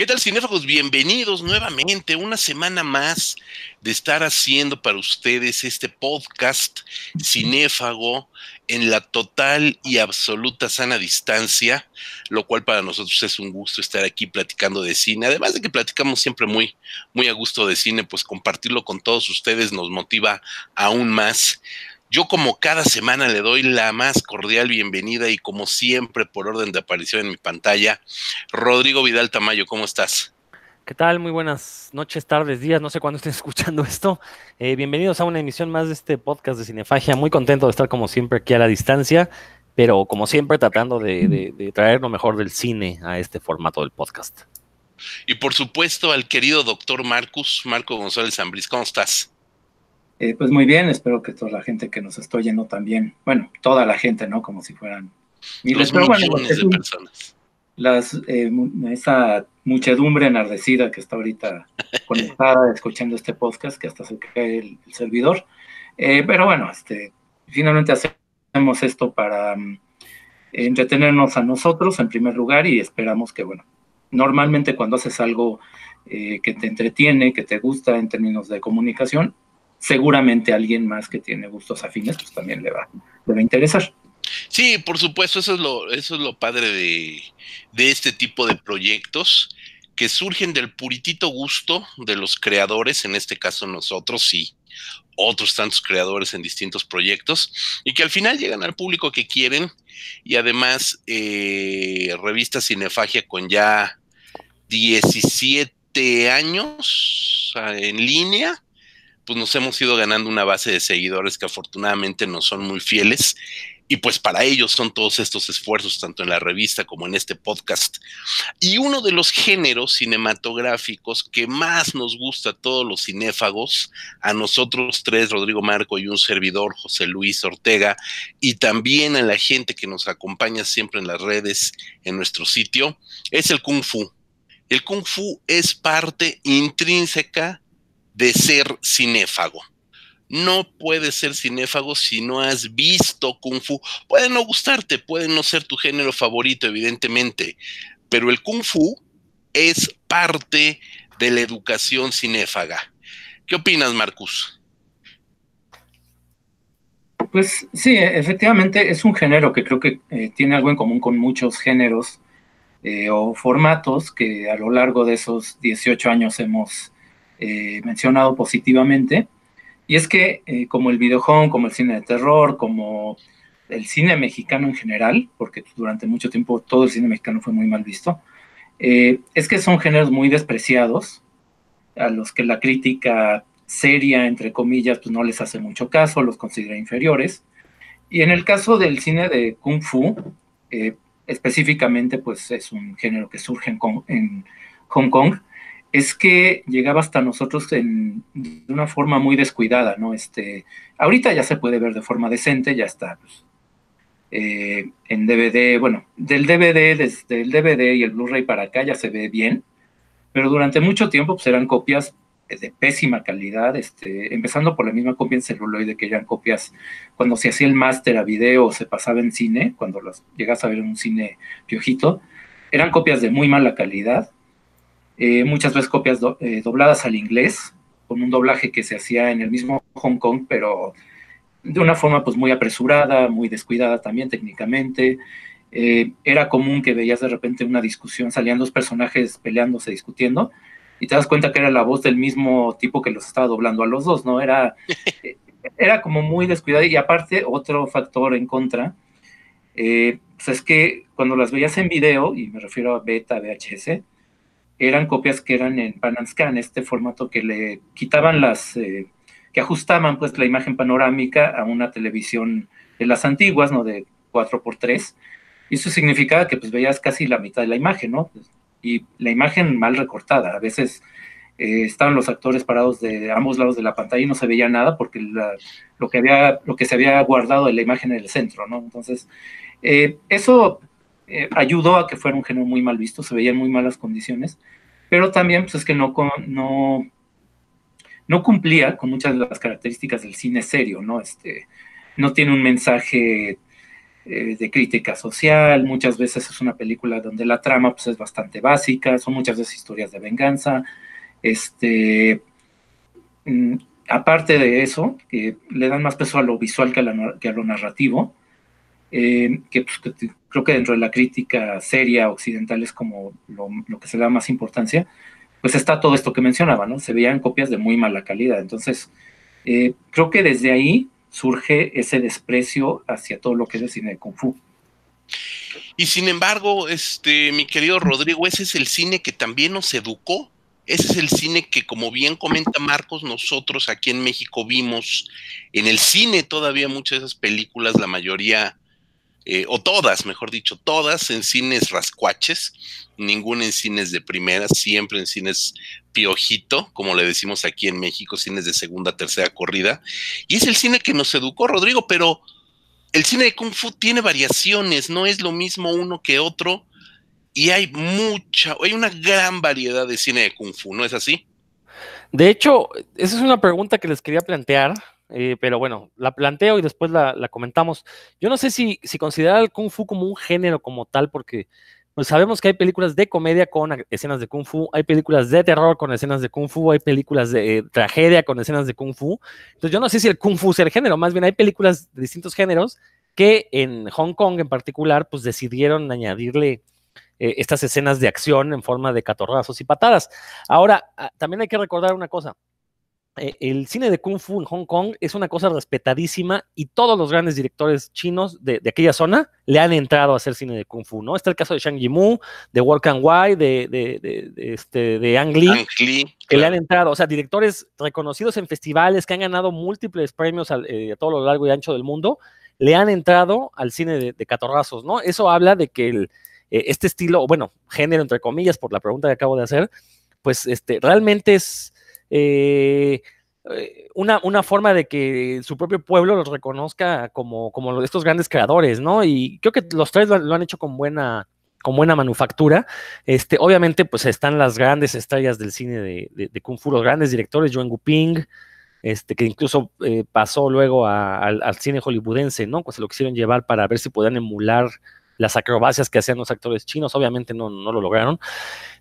¿Qué tal, cinéfagos? Bienvenidos nuevamente, una semana más de estar haciendo para ustedes este podcast cinéfago en la total y absoluta sana distancia, lo cual para nosotros es un gusto estar aquí platicando de cine. Además de que platicamos siempre muy, muy a gusto de cine, pues compartirlo con todos ustedes nos motiva aún más. Yo como cada semana le doy la más cordial bienvenida y como siempre por orden de aparición en mi pantalla, Rodrigo Vidal Tamayo, ¿cómo estás? ¿Qué tal? Muy buenas noches, tardes, días, no sé cuándo estén escuchando esto. Eh, bienvenidos a una emisión más de este podcast de Cinefagia. Muy contento de estar como siempre aquí a la distancia, pero como siempre tratando de, traer lo mejor del cine a este formato del podcast. Y por supuesto al querido doctor Marcus, Marco González Zambriz, ¿cómo estás? Eh, pues muy bien, espero que toda la gente que nos está oyendo también, bueno, toda la gente, ¿no? Como si fueran miles, pero bueno, de personas. Las, eh, esa muchedumbre enardecida que está ahorita conectada escuchando este podcast, que hasta se cae el, servidor. Eh, pero bueno, este, finalmente hacemos esto para mm, entretenernos a nosotros en primer lugar y esperamos que, bueno, normalmente cuando haces algo que te entretiene, que te gusta en términos de comunicación, seguramente alguien más que tiene gustos afines, pues también le va, le va a interesar. Sí, por supuesto, eso es lo, eso es lo padre de, de este tipo de proyectos que surgen del puritito gusto de los creadores, en este caso nosotros y otros tantos creadores en distintos proyectos, y que al final llegan al público que quieren, y además eh, revista Cinefagia con ya 17 años en línea, pues nos hemos ido ganando una base de seguidores que afortunadamente nos son muy fieles. Y pues para ellos son todos estos esfuerzos, tanto en la revista como en este podcast. Y uno de los géneros cinematográficos que más nos gusta a todos los cinéfagos, a nosotros tres, Rodrigo Marco y un servidor, José Luis Ortega, y también a la gente que nos acompaña siempre en las redes, en nuestro sitio, es el kung fu. El kung fu es parte intrínseca de ser cinéfago. No puedes ser cinéfago si no has visto Kung Fu. Puede no gustarte, puede no ser tu género favorito, evidentemente, pero el Kung Fu es parte de la educación cinéfaga. ¿Qué opinas, Marcus? Pues sí, efectivamente es un género que creo que eh, tiene algo en común con muchos géneros eh, o formatos que a lo largo de esos 18 años hemos eh, mencionado positivamente, y es que eh, como el videojuego, como el cine de terror, como el cine mexicano en general, porque durante mucho tiempo todo el cine mexicano fue muy mal visto, eh, es que son géneros muy despreciados, a los que la crítica seria, entre comillas, pues no les hace mucho caso, los considera inferiores. Y en el caso del cine de Kung Fu, específicamente, pues es un género que surge en Hong Kong, es que llegaba hasta nosotros de una forma muy descuidada, ¿no? Este, ahorita ya se puede ver de forma decente, ya está. Pues, eh, en DVD, bueno, del DVD, desde el DVD y el Blu-ray para acá ya se ve bien, pero durante mucho tiempo pues eran copias de pésima calidad, este, empezando por la misma copia en celuloide que eran copias cuando se hacía el máster a video o se pasaba en cine, cuando las llegas a ver en un cine piojito, eran copias de muy mala calidad, eh, muchas veces copias eh, dobladas al inglés, con un doblaje que se hacía en el mismo Hong Kong, pero de una forma pues muy apresurada, muy descuidada también técnicamente. Eh, era común que veías de repente una discusión, salían dos personajes peleándose, discutiendo, y te das cuenta que era la voz del mismo tipo que los estaba doblando a los dos, ¿no? Era, era como muy descuidada y aparte otro factor en contra, pues es que cuando las veías en video, y me refiero a beta, VHS, eran copias que eran en pan and scan, este formato que le quitaban las, eh, que ajustaban pues la imagen panorámica a una televisión de las antiguas, ¿no? De 4x3. Y eso significaba que pues veías casi la mitad de la imagen, ¿no? Y la imagen mal recortada. A veces eh, estaban los actores parados de ambos lados de la pantalla y no se veía nada porque lo, que había, lo que se había guardado en la imagen en el centro, ¿no? Entonces, eh, eso eh, ayudó a que fuera un género muy mal visto, se veían muy malas condiciones, pero también pues, es que no, no, no cumplía con muchas de las características del cine serio, ¿no? Este, no tiene un mensaje eh, de crítica social, muchas veces es una película donde la trama pues, es bastante básica, son muchas veces historias de venganza. Este, mm, aparte de eso, que le dan más peso a lo visual que a, lo narrativo, eh, pues, que, creo que dentro de la crítica seria occidental es como lo, que se da más importancia, pues está todo esto que mencionaba, ¿no? Se veían copias de muy mala calidad. Entonces, eh, creo que desde ahí surge ese desprecio hacia todo lo que es el cine de Kung Fu. Y sin embargo, este, mi querido Rodrigo, ese es el cine que también nos educó. Ese es el cine que, como bien comenta Marcos, nosotros aquí en México vimos en el cine todavía muchas de esas películas, la mayoría eh, o todas, mejor dicho, todas en cines rascuaches, ninguna en cines de primera, siempre en cines piojito, como le decimos aquí en México, cines de segunda, tercera corrida. Y es el cine que nos educó, Rodrigo, pero el cine de Kung Fu tiene variaciones, no es lo mismo uno que otro, y hay mucha, hay una gran variedad de cine de Kung Fu, ¿no es así? De hecho, esa es una pregunta que les quería plantear eh, pero bueno, la planteo y después la, comentamos. Yo no sé si, si considerar el kung fu como un género como tal, porque pues sabemos que hay películas de comedia con escenas de kung fu, hay películas de terror con escenas de kung fu, hay películas de eh, tragedia con escenas de kung fu. Entonces yo no sé si el kung fu es el género, más bien hay películas de distintos géneros que en Hong Kong en particular pues decidieron añadirle eh, estas escenas de acción en forma de catorrazos y patadas. Ahora, ah, también hay que recordar una cosa. Eh, el cine de Kung Fu en Hong Kong es una cosa respetadísima y todos los grandes directores chinos de, aquella zona le han entrado a hacer cine de Kung Fu, ¿no? Está el caso de Shang Yimou, de Wong Kang Wai, de, de, este, de Ang Lee, que le han entrado, o sea, directores reconocidos en festivales que han ganado múltiples premios eh, a todo lo largo y ancho del mundo, le han entrado al cine de, catorrazos, ¿no? Eso habla de que el, eh, este estilo, bueno, género entre comillas, por la pregunta que acabo de hacer, pues este, realmente es eh, eh, una, una, forma de que su propio pueblo los reconozca como, como estos grandes creadores, ¿no? Y creo que los tres lo, han hecho con buena, con buena manufactura. Este, obviamente, pues están las grandes estrellas del cine de, Kung Fu, los grandes directores, Yuan Guping, este, que incluso eh, pasó luego al, al, cine hollywoodense, ¿no? Pues se lo quisieron llevar para ver si podían emular las acrobacias que hacían los actores chinos, obviamente no, no lo lograron.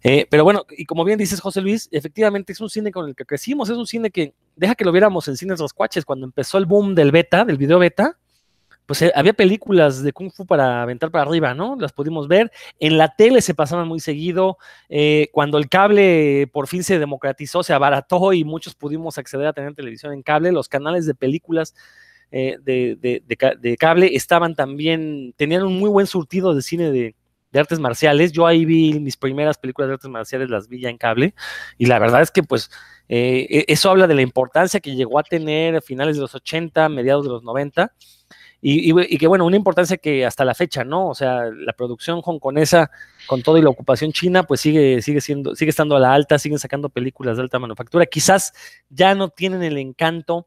Eh, pero bueno, y como bien dices, José Luis, efectivamente es un cine con el que crecimos, es un cine que deja que lo viéramos en cines los cuaches, cuando empezó el boom del beta, del video beta, pues eh, había películas de Kung Fu para aventar para arriba, ¿no? Las pudimos ver. En la tele se pasaban muy seguido. Eh, cuando el cable por fin se democratizó, se abarató y muchos pudimos acceder a tener televisión en cable, los canales de películas eh, de, cable estaban también, tenían un muy buen surtido de cine de, artes marciales. Yo ahí vi mis primeras películas de artes marciales, las vi ya en cable, y la verdad es que pues eh, e, eso habla de la importancia que llegó a tener a finales de los 80, mediados de los 90. Y, que bueno, una importancia que hasta la fecha, ¿no? O sea, la producción hongkonesa con todo y la ocupación china, pues sigue, sigue siendo, sigue estando a la alta, siguen sacando películas de alta manufactura. Quizás ya no tienen el encanto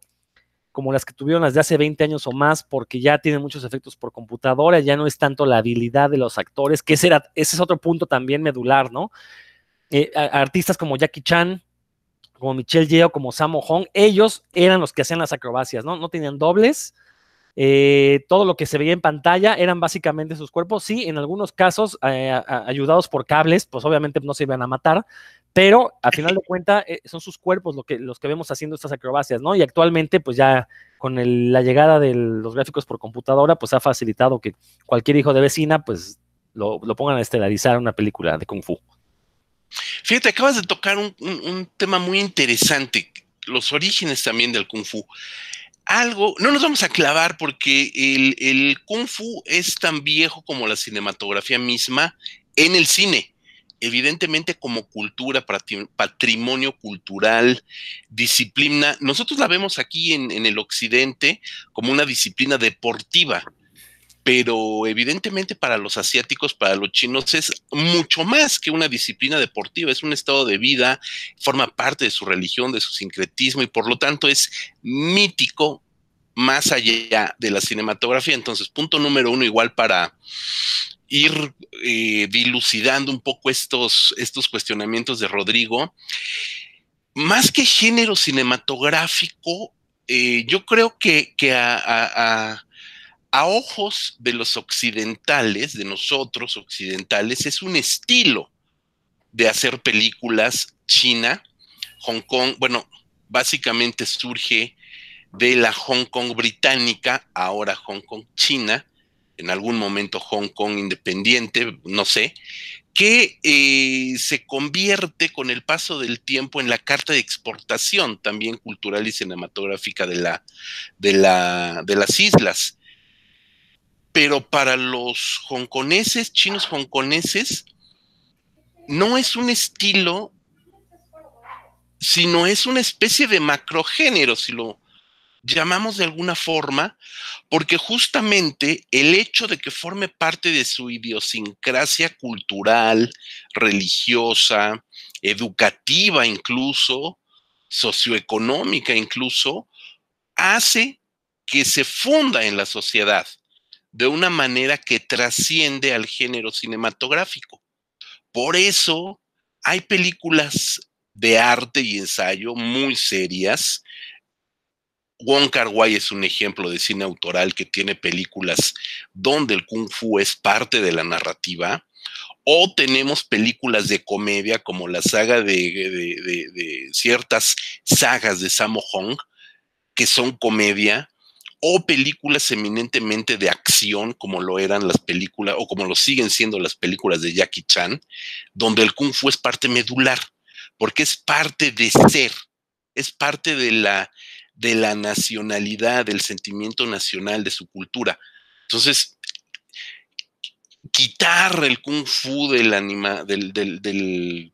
como las que tuvieron las de hace 20 años o más, porque ya tienen muchos efectos por computadora, ya no es tanto la habilidad de los actores, que ese, ese es otro punto también medular, ¿no? Eh, artistas como Jackie Chan, como Michelle Yeo, como Sammo Hong, ellos eran los que hacían las acrobacias, ¿no? No tenían dobles, eh, todo lo que se veía en pantalla eran básicamente sus cuerpos, sí, en algunos casos eh, ayudados por cables, pues obviamente no se iban a matar, pero al final de cuentas eh, son sus cuerpos lo los que vemos haciendo estas acrobacias, ¿no? Y actualmente, pues ya con la llegada de los gráficos por computadora, pues ha facilitado que cualquier hijo de vecina, pues lo, pongan a estelarizar una película de Kung Fu. Fíjate, acabas de tocar un, tema muy interesante, los orígenes también del Kung Fu algo, no nos vamos a clavar porque el, kung fu es tan viejo como la cinematografía misma en el cine evidentemente como cultura, patrimonio cultural, disciplina, nosotros la vemos aquí en, el occidente como una disciplina deportiva, pero evidentemente para los asiáticos, para los chinos es mucho más que una disciplina deportiva, es un estado de vida, forma parte de su religión, de su sincretismo y por lo tanto es mítico más allá de la cinematografía. Entonces, punto número uno, igual para ir eh, dilucidando un poco estos, estos cuestionamientos de Rodrigo. Más que género cinematográfico, eh, yo creo que, a, a ojos de los occidentales, de nosotros occidentales, es un estilo de hacer películas China, Hong Kong, bueno, básicamente surge de la Hong Kong británica, ahora Hong Kong China, en algún momento Hong Kong independiente, no sé, que eh, se convierte con el paso del tiempo en la carta de exportación también cultural y cinematográfica de, la, de, la, de las islas. Pero para los hongkoneses, chinos hongkoneses, no es un estilo, sino es una especie de macrogénero, si lo llamamos de alguna forma, porque justamente el hecho de que forme parte de su idiosincrasia cultural, religiosa, educativa incluso, socioeconómica incluso, hace que se funda en la sociedad de una manera que trasciende al género cinematográfico. Por eso hay películas de arte y ensayo muy serias Wong Kar Wai es un ejemplo de cine autoral que tiene películas donde el kung fu es parte de la narrativa. O tenemos películas de comedia como la saga de, ciertas sagas de Sammo Hong, que son comedia, o películas eminentemente de acción, como lo eran las películas, o como lo siguen siendo las películas de Jackie Chan, donde el kung fu es parte medular, porque es parte de ser, es parte de la, de la nacionalidad, del sentimiento nacional, de su cultura. Entonces, quitar el kung fu del, anima, del, del,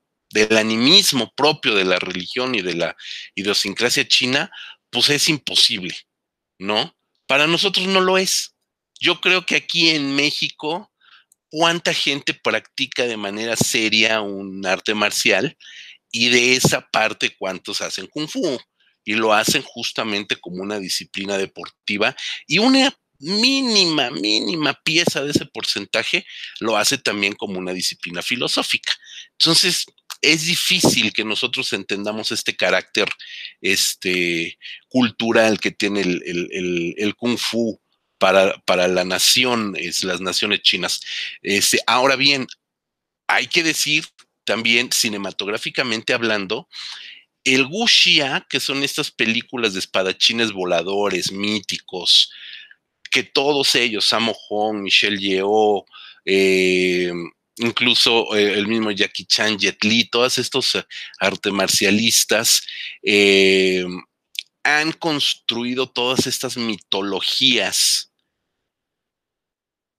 animismo propio de la religión y de la idiosincrasia china, pues es imposible, ¿no? Para nosotros no lo es. Yo creo que aquí en México, ¿cuánta gente practica de manera seria un arte marcial? Y de esa parte, ¿cuántos hacen kung fu? Y lo hacen justamente como una disciplina deportiva y una mínima, mínima pieza de ese porcentaje lo hace también como una disciplina filosófica. Entonces, es difícil que nosotros entendamos este carácter este, cultural que tiene el, kung fu para, para, la nación, es, las naciones chinas. Este, ahora bien, hay que decir también cinematográficamente hablando el Wuxia, que son estas películas de espadachines voladores míticos, que todos ellos, Sammo Hong, Michelle Yeoh, eh, incluso eh, el mismo Jackie Chan, Jet Li, todos estos eh, arte marcialistas, han construido todas estas mitologías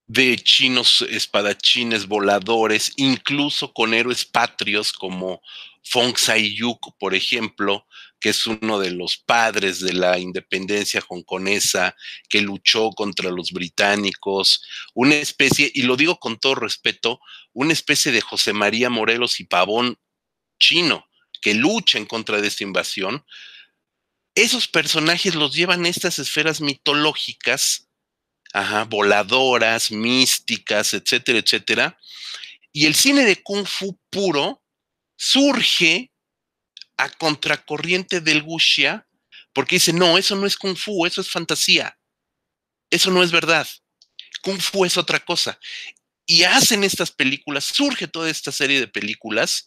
de chinos espadachines voladores, incluso con héroes patrios como Fong Sai-yuk, por ejemplo, que es uno de los padres de la independencia hongkonesa, que luchó contra los británicos, una especie, y lo digo con todo respeto, una especie de José María Morelos y Pavón chino, que lucha en contra de esta invasión. Esos personajes los llevan a estas esferas mitológicas, voladoras, místicas, etcétera, etcétera. Y el cine de kung fu puro surge a contracorriente del wuxia porque dice, no, eso no es kung fu, eso es fantasía, eso no es verdad, kung fu es otra cosa. Y hacen estas películas, surge toda esta serie de películas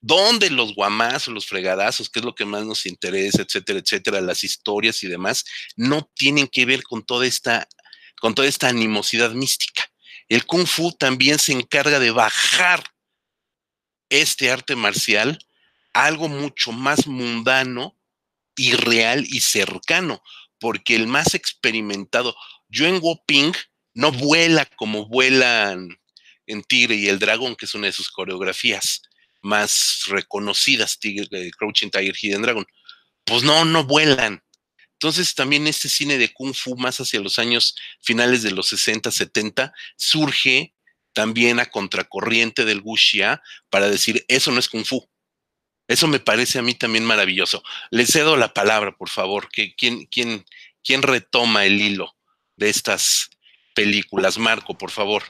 donde los guamazos, los fregadazos, que es lo que más nos interesa, etcétera, etcétera, las historias y demás, no tienen que ver con toda esta, con toda esta animosidad mística. El kung fu también se encarga de bajar este arte marcial algo mucho más mundano y real y cercano, porque el más experimentado, Yuen Ping, no vuela como vuelan en Tigre y el Dragón, que es una de sus coreografías más reconocidas, Tigre, eh, Crouching Tiger, Hidden Dragon. Pues no, no vuelan. Entonces también este cine de Kung Fu más hacia los años finales de los 60, 70 surge también a contracorriente del wuxia para decir, eso no es kung fu. Eso me parece a mí también maravilloso. Le cedo la palabra, por favor. Que, ¿quién, quién, quién retoma el hilo de estas películas? Marco, por favor.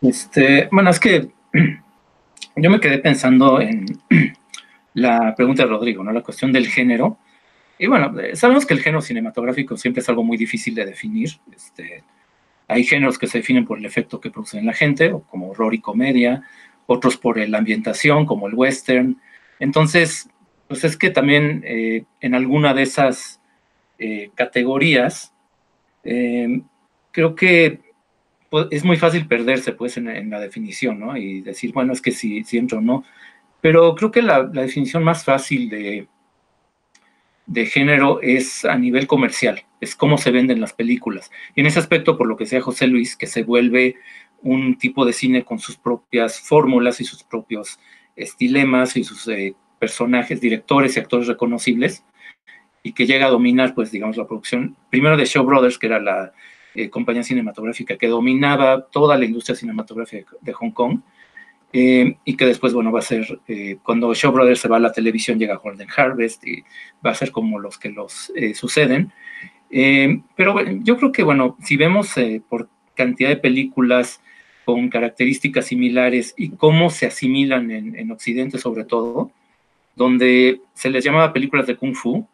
Este, bueno, es que yo me quedé pensando en la pregunta de Rodrigo, ¿no? La cuestión del género. y bueno, eh, sabemos que el género cinematográfico siempre es algo muy difícil de definir. Este, hay géneros que se definen por el efecto que producen en la gente, como horror y comedia, otros por la ambientación, como el western. Entonces, pues es que también eh, en alguna de esas eh, categorías, creo que pues, es muy fácil perderse pues en, la definición, ¿no? Y decir, bueno, es que si, si entro o no. Pero creo que la definición más fácil de, de género es a nivel comercial, es cómo se venden las películas. Y en ese aspecto, por lo que sea José Luis, que se vuelve un tipo de cine con sus propias fórmulas y sus propios estilemas y sus eh, personajes, directores y actores reconocibles, y que llega a dominar, pues, digamos, la producción, primero de Show Brothers, que era la eh, compañía cinematográfica que dominaba toda la industria cinematográfica de Hong Kong, eh, y que después, bueno, va a ser, eh, cuando Show Brothers se va a la televisión, llega Golden Harvest y va a ser como los que los eh, suceden. Pero yo creo que, bueno, si vemos por cantidad de películas con características similares y cómo se asimilan en, en, Occidente sobre todo, donde se les llamaba películas de Kung Fu,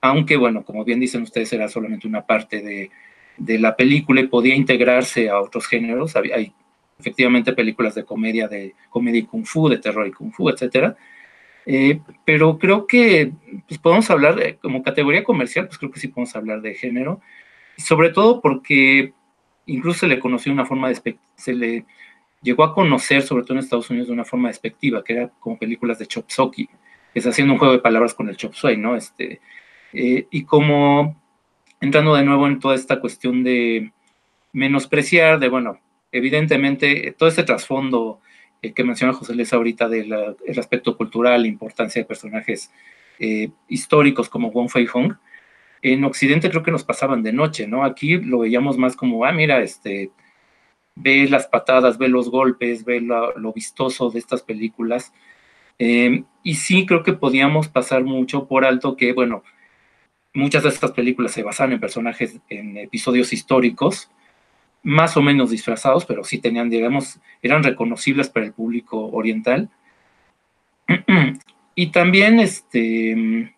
aunque, bueno, como bien dicen ustedes, era solamente una parte de, de la película y podía integrarse a otros géneros. Hay, efectivamente películas de comedia, de comedia y kung fu, de terror y kung fu, etcétera. Eh, pero creo que pues, podemos hablar como categoría comercial, pues creo que sí podemos hablar de género, sobre todo porque incluso se le conoció una forma de se le llegó a conocer, sobre todo en Estados Unidos, de una forma despectiva, que era como películas de chop socky, que es haciendo un juego de palabras con el chop suey, ¿no? Este, eh, y como entrando de nuevo en toda esta cuestión de menospreciar, de bueno, evidentemente, todo este trasfondo eh, que menciona José Luis ahorita del aspecto cultural, la importancia de personajes eh, históricos como Wong Fei Hong, en Occidente creo que nos pasaban de noche, ¿no? Aquí lo veíamos más como, ah, mira, este, ve las patadas, ve los golpes, ve lo, vistoso de estas películas. Em, y sí creo que podíamos pasar mucho por alto que, bueno, muchas de estas películas se basan en personajes, en episodios históricos, más o menos disfrazados, pero sí tenían, digamos, eran reconocibles para el público oriental. y también, este,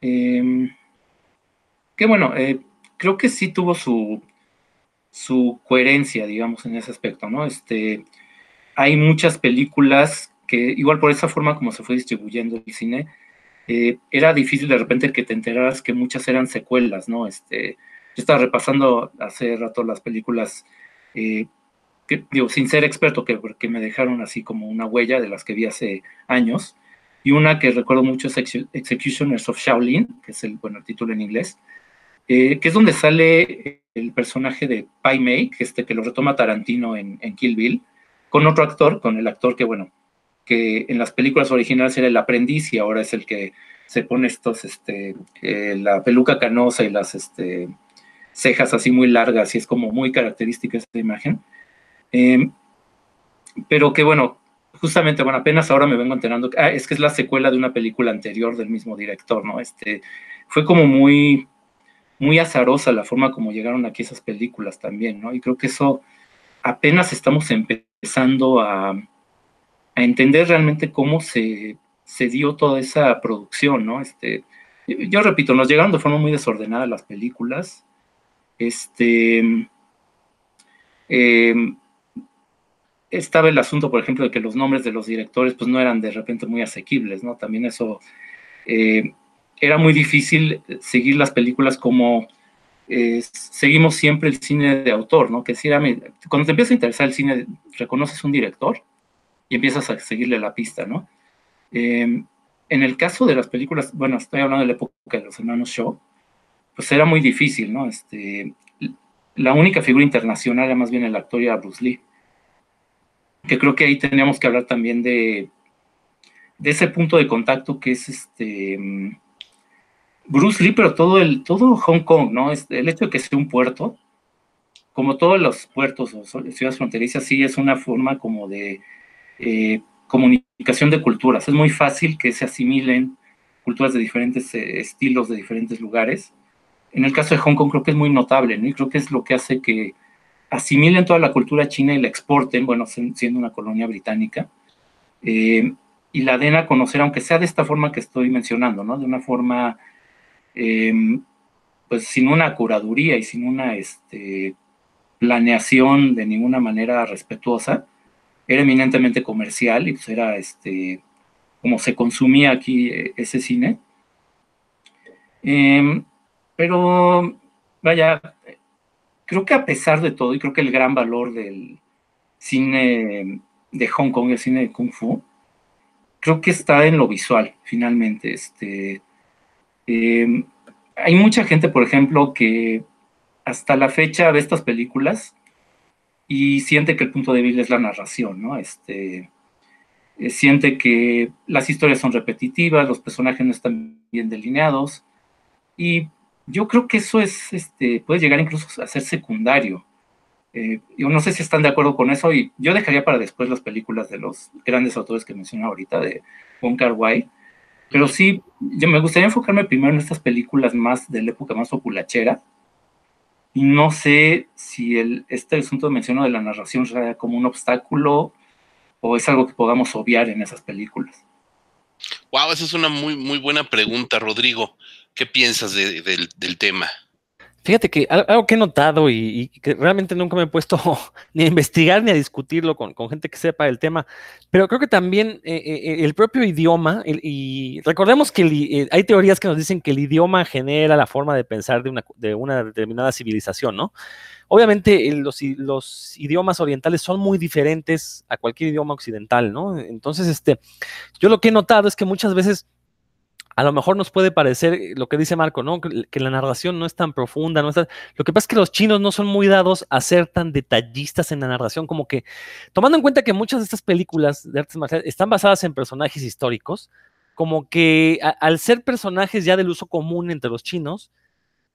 em, que bueno, eh, creo que sí tuvo su, su coherencia, digamos, en ese aspecto, ¿no? Este, hay muchas películas que, igual por esa forma como se fue distribuyendo el cine, eh, era difícil de repente que te enteraras que muchas eran secuelas, ¿no? Este, yo estaba repasando hace rato las películas, eh, digo, sin ser experto, que, me dejaron así como una huella de las que vi hace años. Y una que recuerdo mucho es Executioners of Shaolin, que es el, bueno, el título en inglés, eh, que es donde sale el personaje de Pai Mei, que, este, que lo retoma Tarantino en, en, Kill Bill, con otro actor, con el actor que, bueno, que en las películas originales era el aprendiz y ahora es el que se pone estos, este, eh, la peluca canosa y las, este, cejas así muy largas y es como muy característica esa imagen. Em, pero que bueno, justamente, bueno, apenas ahora me vengo enterando, ah, es que es la secuela de una película anterior del mismo director, ¿no? Este, fue como muy, muy azarosa la forma como llegaron aquí esas películas también, ¿no? Y creo que eso apenas estamos empezando a, a entender realmente cómo se, se, dio toda esa producción, ¿no? Este, yo repito, nos llegaron de forma muy desordenada las películas, este, em, estaba el asunto, por ejemplo, de que los nombres de los directores pues no eran de repente muy asequibles, ¿no? También eso eh, era muy difícil seguir las películas como eh, seguimos siempre el cine de autor, ¿no? Que si era, cuando te empieza a interesar el cine, reconoces un director y empiezas a seguirle la pista, ¿no? Em, en el caso de las películas, bueno, estoy hablando de la época de los hermanos Shaw, pues era muy difícil, ¿no? Este, la única figura internacional era más bien el actor era Bruce Lee. Que creo que ahí teníamos que hablar también de, de ese punto de contacto que es este Bruce Lee, pero todo el, todo Hong Kong, ¿no? El hecho de que sea un puerto, como todos los puertos o ciudades fronterizas, sí es una forma como de eh, comunicación de culturas. Es muy fácil que se asimilen culturas de diferentes eh, estilos, de diferentes lugares en el caso de Hong Kong creo que es muy notable, ¿no? Y creo que es lo que hace que asimilen toda la cultura china y la exporten, bueno, siendo una colonia británica, eh, y la den a conocer, aunque sea de esta forma que estoy mencionando, ¿no? De una forma em, pues sin una curaduría y sin una este, planeación de ninguna manera respetuosa, era eminentemente comercial y pues era este, como se consumía aquí eh, ese cine. Em, pero, vaya, creo que a pesar de todo, y creo que el gran valor del cine de Hong Kong, el cine de Kung Fu, creo que está en lo visual, finalmente. Este, em, hay mucha gente, por ejemplo, que hasta la fecha ve estas películas y siente que el punto débil es la narración, ¿no? Este, eh, siente que las historias son repetitivas, los personajes no están bien delineados y yo creo que eso es, este, puede llegar incluso a ser secundario. Eh, yo no sé si están de acuerdo con eso y yo dejaría para después las películas de los grandes autores que mencioné ahorita, de Wong Kar pero sí, yo me gustaría enfocarme primero en estas películas más de la época más populachera, y no sé si el, este asunto menciono de la narración sea como un obstáculo o es algo que podamos obviar en esas películas. Wow, esa es una muy, muy buena pregunta, Rodrigo. ¿Qué piensas del tema? Fíjate que algo que he notado y, que realmente nunca me he puesto ni a investigar ni a discutirlo con, gente que sepa el tema, pero creo que también eh, eh, el propio idioma, y recordemos que eh, hay teorías que nos dicen que el idioma genera la forma de pensar de una, de una determinada civilización, ¿no? Obviamente los, los, idiomas orientales son muy diferentes a cualquier idioma occidental, ¿no? Entonces, este, yo lo que he notado es que muchas veces a lo mejor nos puede parecer eh, lo que dice Marco, ¿no? Que, la narración no es tan profunda, no. Lo que pasa es que los chinos no son muy dados a ser tan detallistas en la narración, como que, tomando en cuenta que muchas de estas películas de artes marciales están basadas en personajes históricos, como que al ser personajes ya del uso común entre los chinos,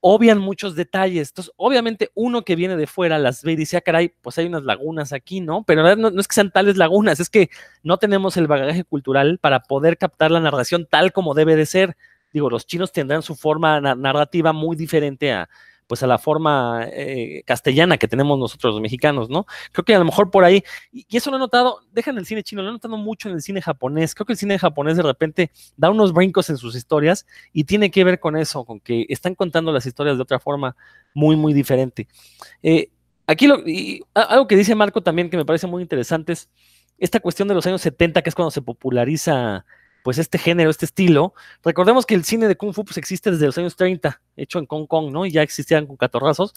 obvian muchos detalles. Entonces, obviamente, uno que viene de fuera las ve y dice, ah, caray, pues hay unas lagunas aquí, ¿no? Pero no, no, es que sean tales lagunas, es que no tenemos el bagaje cultural para poder captar la narración tal como debe de ser. Digo, los chinos tendrán su forma narrativa muy diferente a, pues a la forma eh, castellana que tenemos nosotros los mexicanos, ¿no? Creo que a lo mejor por ahí, y, eso lo he notado, dejan el cine chino, lo he notado mucho en el cine japonés, creo que el cine japonés de repente da unos brincos en sus historias y tiene que ver con eso, con que están contando las historias de otra forma muy, muy diferente. Eh, aquí lo, algo que dice Marco también que me parece muy interesante es esta cuestión de los años 70, que es cuando se populariza pues este género, este estilo. Recordemos que el cine de Kung Fu pues, existe desde los años 30, hecho en Hong Kong, ¿no? Y ya existían con catorrazos,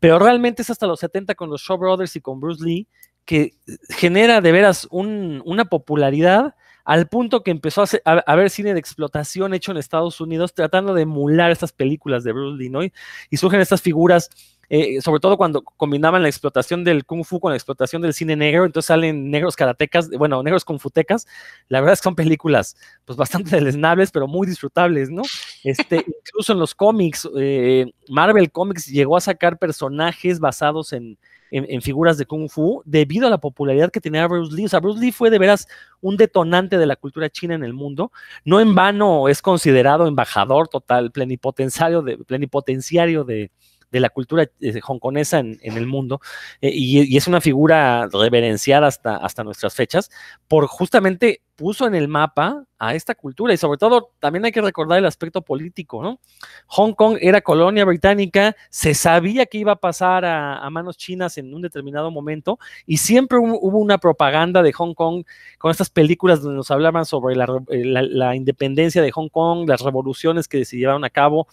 pero realmente es hasta los 70 con los Shaw Brothers y con Bruce Lee que genera de veras una popularidad al punto que empezó a, a, haber cine de explotación hecho en Estados Unidos tratando de emular estas películas de Bruce Lee, ¿no? y surgen estas figuras eh, sobre todo cuando combinaban la explotación del kung fu con la explotación del cine negro, entonces salen negros karatecas, bueno, negros futecas, la verdad es que son películas pues bastante deleznables, pero muy disfrutables, ¿no? Este, incluso en los cómics, eh, Marvel Comics llegó a sacar personajes basados en, en, figuras de Kung Fu debido a la popularidad que tenía Bruce Lee. O sea, Bruce Lee fue de veras un detonante de la cultura china en el mundo. No en vano es considerado embajador total, plenipotenciario de, plenipotenciario de, de la cultura eh, hongkonesa en, el mundo eh, y, es una figura reverenciada hasta, hasta nuestras fechas por justamente puso en el mapa a esta cultura y sobre todo también hay que recordar el aspecto político, ¿no? Hong Kong era colonia británica, se sabía que iba a pasar a, manos chinas en un determinado momento y siempre hubo, una propaganda de Hong Kong con estas películas donde nos hablaban sobre la, eh, la independencia de Hong Kong, las revoluciones que se llevaron a cabo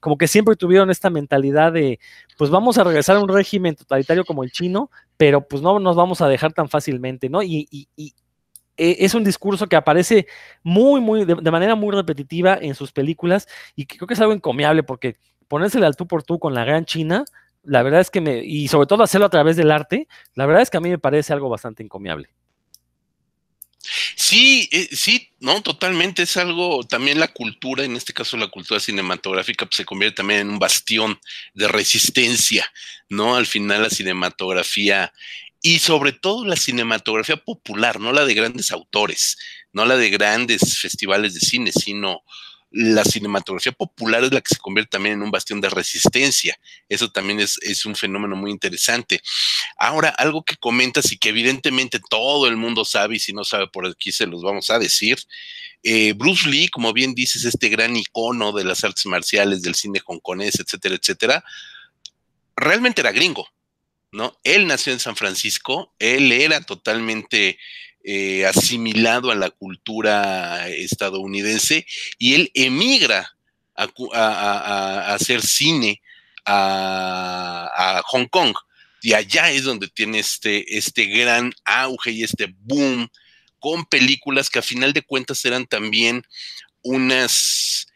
como que siempre tuvieron esta mentalidad de, pues vamos a regresar a un régimen totalitario como el chino, pero pues no nos vamos a dejar tan fácilmente, ¿no? Y, e, es un discurso que aparece muy, muy, de, manera muy repetitiva en sus películas y creo que es algo encomiable porque ponérsele al tú por tú con la gran China, la verdad es que me, y sobre todo hacerlo a través del arte, la verdad es que a mí me parece algo bastante encomiable. Sí, eh, sí, no, totalmente. Es algo, también la cultura, en este caso la cultura cinematográfica, pues, se convierte también en un bastión de resistencia, ¿no? Al final la cinematografía y sobre todo la cinematografía popular, no la de grandes autores, no la de grandes festivales de cine, sino la cinematografía popular es la que se convierte también en un bastión de resistencia. Eso también es, un fenómeno muy interesante. Ahora, algo que comentas y que evidentemente todo el mundo sabe y si no sabe por aquí se los vamos a decir, Eh, Bruce Lee, como bien dices, este gran icono de las artes marciales, del cine hongkonés, etcétera, etcétera, realmente era gringo, ¿no? Él nació en San Francisco, él era totalmente eh, asimilado a la cultura estadounidense y él emigra a, hacer cine a, Hong Kong. Y allá es donde tiene este, este gran auge y este boom con películas que a final de cuentas eran también unas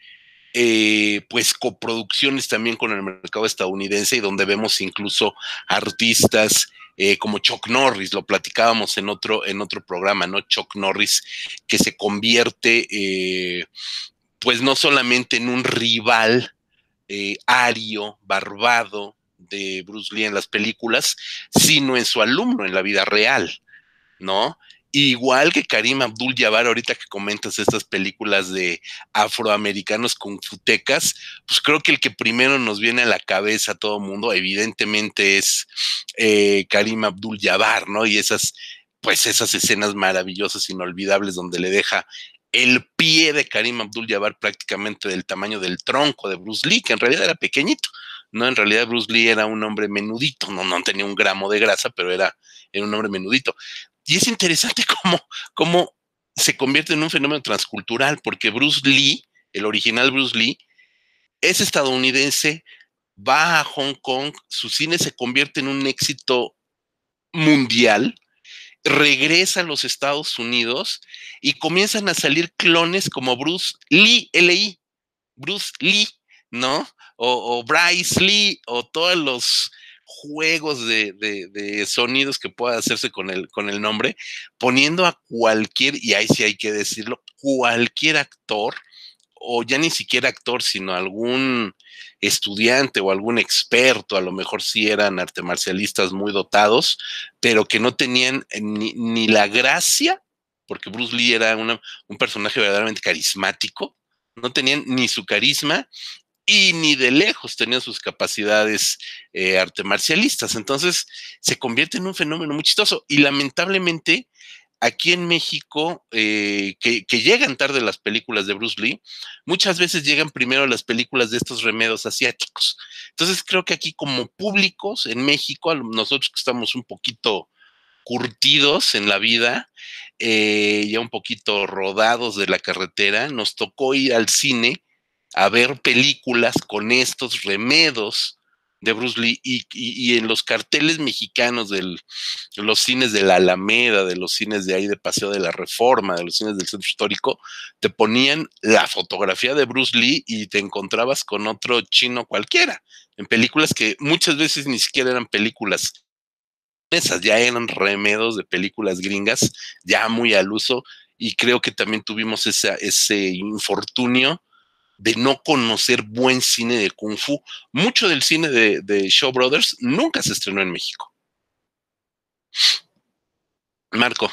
eh, pues coproducciones también con el mercado estadounidense y donde vemos incluso artistas eh, como Chuck Norris, lo platicábamos en otro, en otro programa, ¿no? Chuck Norris, que se convierte eh, pues no solamente en un rival ario, barbado de Bruce Lee en las películas, sino en su alumno en la vida real, ¿no? Igual que Karim Abdul Jabbar, ahorita que comentas estas películas de afroamericanos con futecas, pues creo que el que primero nos viene a la cabeza a todo mundo, evidentemente, es eh, Karim Abdul Jabbar, ¿no? Y esas, pues esas escenas maravillosas, inolvidables, donde le deja el pie de Karim Abdul Jabbar prácticamente del tamaño del tronco de Bruce Lee, que en realidad era pequeñito, ¿no? En realidad Bruce Lee era un hombre menudito, no, no tenía un gramo de grasa, pero era, era un hombre menudito. Y es interesante cómo, cómo se convierte en un fenómeno transcultural, porque Bruce Lee, el original Bruce Lee, es estadounidense, va a Hong Kong, su cine se convierte en un éxito mundial, regresa a los Estados Unidos y comienzan a salir clones como Bruce Lee, L.I., Bruce Lee, ¿no? O, o Bryce Lee, o todos los juegos de, sonidos que pueda hacerse con el, con el nombre, poniendo a cualquier, y ahí sí hay que decirlo, cualquier actor, o ya ni siquiera actor, sino algún estudiante o algún experto, a lo mejor sí eran arte marcialistas muy dotados, pero que no tenían ni, la gracia, porque Bruce Lee era un personaje verdaderamente carismático, no tenían ni su carisma y ni de lejos tenía sus capacidades eh, arte marcialistas. Entonces se convierte en un fenómeno muy chistoso y lamentablemente aquí en México, eh, que, llegan tarde las películas de Bruce Lee, muchas veces llegan primero las películas de estos remedos asiáticos. Entonces creo que aquí como públicos en México, nosotros que estamos un poquito curtidos en la vida, eh, ya un poquito rodados de la carretera, nos tocó ir al cine a ver películas con estos remedos de Bruce Lee y, en los carteles mexicanos de los cines de la Alameda, de los cines de ahí de Paseo de la Reforma, de los cines del Centro Histórico, te ponían la fotografía de Bruce Lee y te encontrabas con otro chino cualquiera, en películas que muchas veces ni siquiera eran películas esas ya eran remedos de películas gringas, ya muy al uso, y creo que también tuvimos ese infortunio de no conocer buen cine de Kung Fu. Mucho del cine de, Show Brothers nunca se estrenó en México. Marco.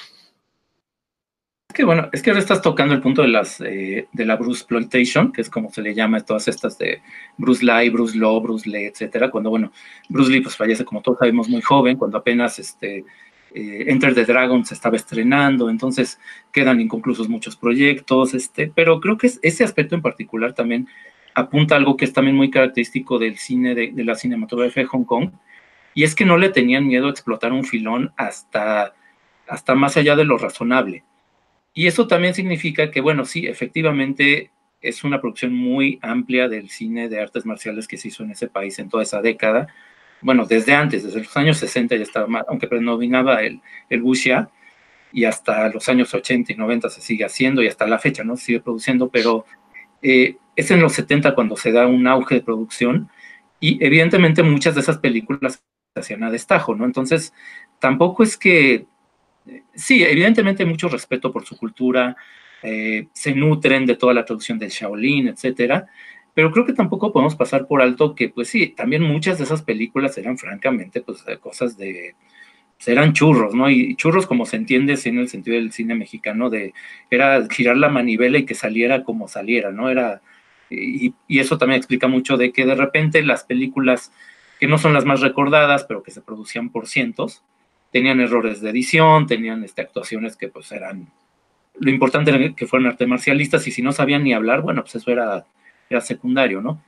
Es que bueno, es que ahora estás tocando el punto de las eh, de la Bruce exploitation, que es como se le llama a todas estas de Bruce Lee, Bruce Law, Bruce Lee, etcétera. Cuando bueno, Bruce Lee pues fallece como todos sabemos muy joven, cuando apenas este eh, Enter the Dragon se estaba estrenando, entonces quedan inconclusos muchos proyectos, este, pero creo que ese aspecto en particular también apunta a algo que es también muy característico del cine, de, la cinematografía de Hong Kong, y es que no le tenían miedo a explotar un filón hasta, hasta más allá de lo razonable. Y eso también significa que, bueno, sí, efectivamente es una producción muy amplia del cine de artes marciales que se hizo en ese país en toda esa década, bueno, desde antes, desde los años 60 ya estaba, aunque predominaba el, el wuxia, y hasta los años 80 y 90 se sigue haciendo y hasta la fecha, ¿no? Se sigue produciendo, pero eh, es en los 70 cuando se da un auge de producción y evidentemente muchas de esas películas se hacían a destajo, ¿no? Entonces, tampoco es que, sí, evidentemente mucho respeto por su cultura, eh, se nutren de toda la traducción del Shaolin, etcétera, pero creo que tampoco podemos pasar por alto que, pues sí, también muchas de esas películas eran francamente, pues, cosas de, pues, eran churros, ¿no? Y churros como se entiende en el sentido del cine mexicano, de, era girar la manivela y que saliera como saliera, ¿no? Era, y, y eso también explica mucho de que de repente las películas que no son las más recordadas, pero que se producían por cientos, tenían errores de edición, tenían este, actuaciones que pues eran lo importante era que fueran arte marcialistas y si no sabían ni hablar, bueno, pues eso era, era secundario, ¿no?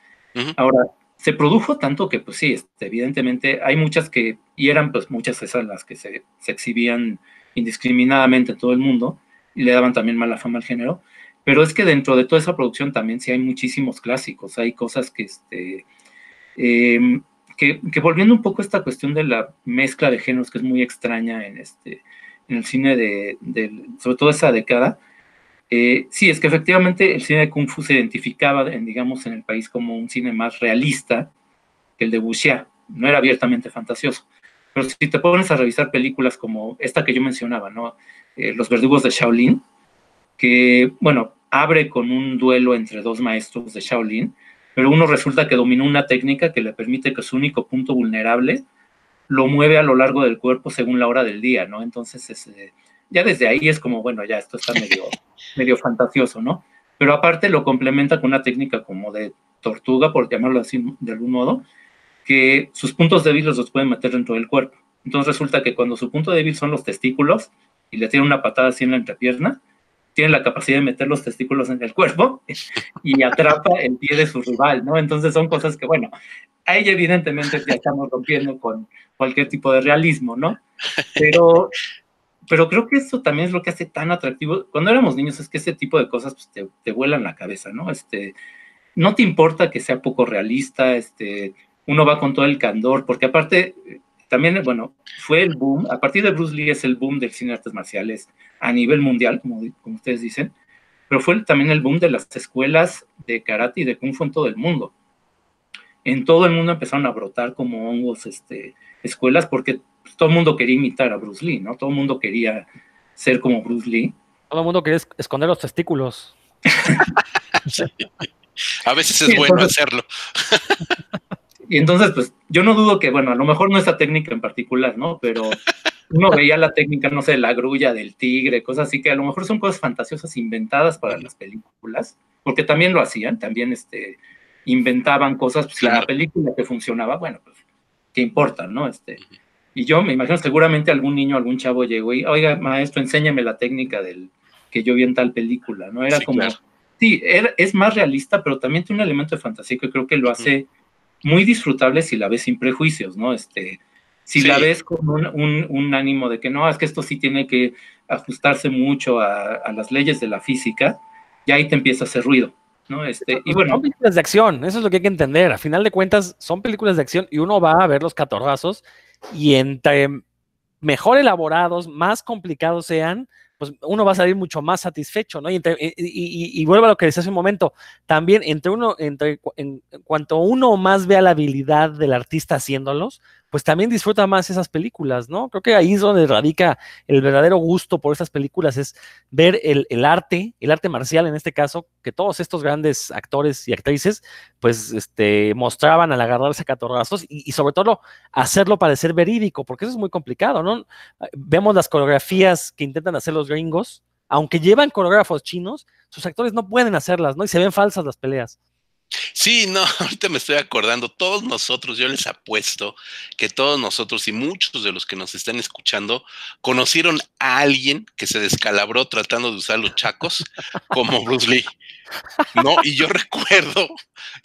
Ahora, se produjo tanto que, pues sí, este, evidentemente hay muchas que, y eran pues muchas esas las que se, se, exhibían indiscriminadamente en todo el mundo y le daban también mala fama al género, pero es que dentro de toda esa producción también sí hay muchísimos clásicos, hay cosas que, este, em, que, que, volviendo un poco a esta cuestión de la mezcla de géneros que es muy extraña en, este, en el cine de, de sobre todo esa década, eh, sí, es que efectivamente el cine de Kung Fu se identificaba, en, digamos, en el país como un cine más realista que el de Wuxia. No era abiertamente fantasioso. Pero si te pones a revisar películas como esta que yo mencionaba. Eh, Los verdugos de Shaolin, que, bueno, abre con un duelo entre dos maestros de Shaolin, pero uno resulta que dominó una técnica que le permite que su único punto vulnerable lo mueve a lo largo del cuerpo según la hora del día, ¿no? Entonces, es, ya desde ahí es como, bueno, ya esto está medio, medio fantasioso, ¿no? Pero aparte lo complementa con una técnica como de tortuga, por llamarlo así de algún modo, que sus puntos débiles los pueden meter dentro del cuerpo. Entonces resulta que cuando su punto débil son los testículos y le tiene una patada así en la entrepierna, tiene la capacidad de meter los testículos en el cuerpo y atrapa el pie de su rival, ¿no? Entonces son cosas que, bueno, ahí evidentemente ya estamos rompiendo con cualquier tipo de realismo, ¿no? Pero pero creo que eso también es lo que hace tan atractivo. Cuando éramos niños es que ese tipo de cosas pues, te, te, vuelan la cabeza, ¿no? Este, no te importa que sea poco realista, este, uno va con todo el candor, porque aparte, también, bueno, fue el boom, a partir de Bruce Lee es el boom del cine de artes marciales a nivel mundial, como, como ustedes dicen, pero fue también el boom de las escuelas de karate y de kung fu en todo el mundo. En todo el mundo empezaron a brotar como hongos este, escuelas porque todo el mundo quería imitar a Bruce Lee, ¿no? Todo el mundo quería ser como Bruce Lee. Todo el mundo quería esconder los testículos. A veces es bueno hacerlo. y entonces, pues, yo no dudo que, bueno, a lo mejor no esta técnica en particular, ¿no? Pero uno veía la técnica, no sé, la grulla del tigre, cosas así que a lo mejor son cosas fantasiosas inventadas para las películas, porque también lo hacían, también este, inventaban cosas, pues, claro. la película que funcionaba, bueno, pues, ¿qué importa, no? Este, y yo me imagino, seguramente algún niño, algún chavo llegó y, oiga, maestro, enséñame la técnica del que yo vi en tal película, ¿no? Era sí, como, claro. sí, era, es más realista, pero también tiene un elemento de fantasía que creo que lo hace muy disfrutable si la ves sin prejuicios, ¿no? Este, si sí. la ves con un, un, un, ánimo de que no, es que esto sí tiene que ajustarse mucho a, a las leyes de la física, ya ahí te empieza a hacer ruido. ¿No? Este, y bueno, son películas de acción, eso es lo que hay que entender. A final de cuentas, son películas de acción y uno va a ver los catorrazos y entre mejor elaborados, más complicados sean, pues uno va a salir mucho más satisfecho, ¿no? Y, entre, y, y, y, vuelvo a lo que decía hace un momento, también entre uno, entre, en cuanto uno más vea la habilidad del artista haciéndolos, pues también disfruta más esas películas, ¿no? Creo que ahí es donde radica el verdadero gusto por esas películas, es ver el, arte, el arte marcial en este caso, que todos estos grandes actores y actrices, pues, este, mostraban al agarrarse a catorrazos y, y sobre todo hacerlo parecer verídico, porque eso es muy complicado, ¿no? Vemos las coreografías que intentan hacer los gringos, aunque llevan coreógrafos chinos, sus actores no pueden hacerlas, ¿no? Y se ven falsas las peleas. Sí, no, ahorita me estoy acordando, todos nosotros, yo les apuesto que todos nosotros y muchos de los que nos están escuchando conocieron a alguien que se descalabró tratando de usar los chacos como Bruce Lee. No, y yo recuerdo,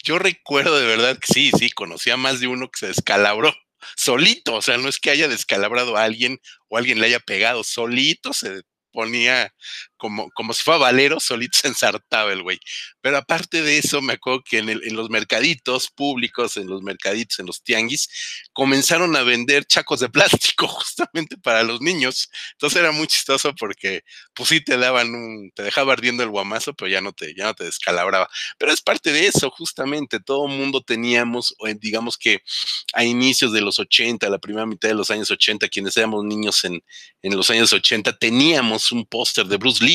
yo recuerdo de verdad que sí, sí, conocí a más de uno que se descalabró solito, o sea, no es que haya descalabrado a alguien o alguien le haya pegado, solito se ponía como, como si fuera valero, solito se ensartaba el güey. Pero aparte de eso, me acuerdo que en, el, en, los mercaditos públicos, en los mercaditos, en los tianguis, comenzaron a vender chacos de plástico justamente para los niños. Entonces era muy chistoso porque, pues sí te daban un, te dejaba ardiendo el guamazo, pero ya no te, ya no te descalabraba. Pero es parte de eso, justamente. Todo mundo teníamos, digamos que a inicios de los 80, la primera mitad de los años 80, quienes éramos niños en, en los años 80, teníamos un póster de Bruce Lee.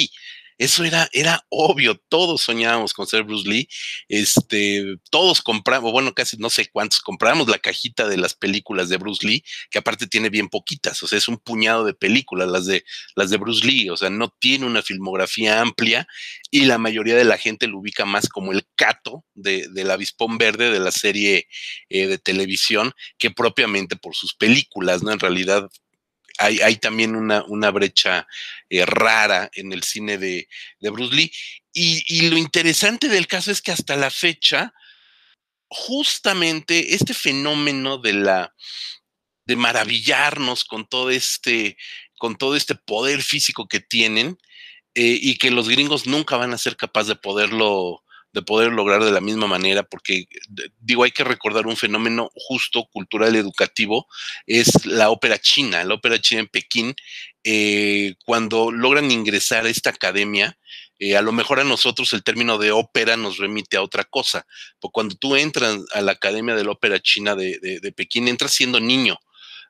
Eso era, era obvio, todos soñábamos con ser Bruce Lee, este, todos compramos, bueno, casi no sé cuántos, compramos la cajita de las películas de Bruce Lee, que aparte tiene bien poquitas, o sea, es un puñado de películas las de, las de Bruce Lee, o sea, no tiene una filmografía amplia y la mayoría de la gente lo ubica más como el cato de, del avispón verde de la serie eh, de televisión que propiamente por sus películas, ¿no? En realidad hay, también una, brecha eh, rara en el cine de, de Bruce Lee. Y, y, lo interesante del caso es que hasta la fecha, justamente este fenómeno de la de maravillarnos con todo este, con todo este poder físico que tienen, eh, y que los gringos nunca van a ser capaces de poderlo de poder lograr de la misma manera, porque digo, hay que recordar un fenómeno justo, cultural, educativo, es la ópera china, la ópera china en Pekín, eh, cuando logran ingresar a esta academia, eh, a lo mejor a nosotros el término de ópera nos remite a otra cosa, porque cuando tú entras a la Academia de la Ópera China de, de Pekín, entras siendo niño.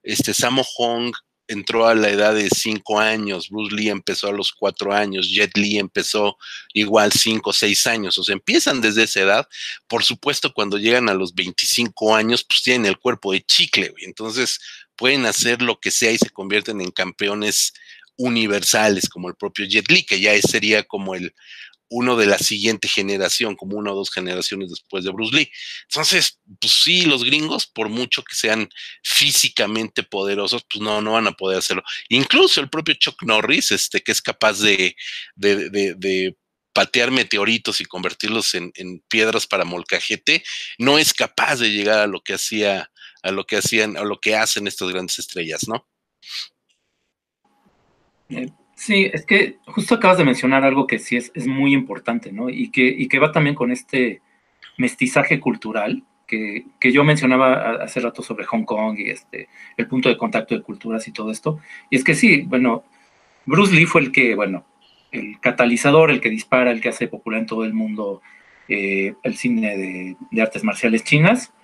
Este Samo Hong entró a la edad de cinco años, Bruce Lee empezó a los cuatro años, Jet Lee empezó igual cinco o seis años, o sea, empiezan desde esa edad. Por supuesto, cuando llegan a los 25 años, pues tienen el cuerpo de chicle, entonces pueden hacer lo que sea y se convierten en campeones universales, como el propio Jet Li, que ya sería como el uno de la siguiente generación, como una o dos generaciones después de Bruce Lee. Entonces, pues sí, los gringos, por mucho que sean físicamente poderosos, pues no, no van a poder hacerlo. Incluso el propio Chuck Norris, este, que es capaz de, de, patear meteoritos y convertirlos en, piedras para molcajete, no es capaz de llegar a lo que hacía, a lo que hacían, a lo que hacen estas grandes estrellas, ¿no? Eh, Sí, es que justo acabas de mencionar algo que sí es, es muy importante, ¿no? Y que, y que va también con este mestizaje cultural que, que, yo mencionaba hace rato sobre Hong Kong y este, el punto de contacto de culturas y todo esto. Y es que sí, bueno, Bruce Lee fue el que, bueno, el catalizador, el que dispara, el que hace popular en todo el mundo eh, el cine de, de, artes marciales chinas.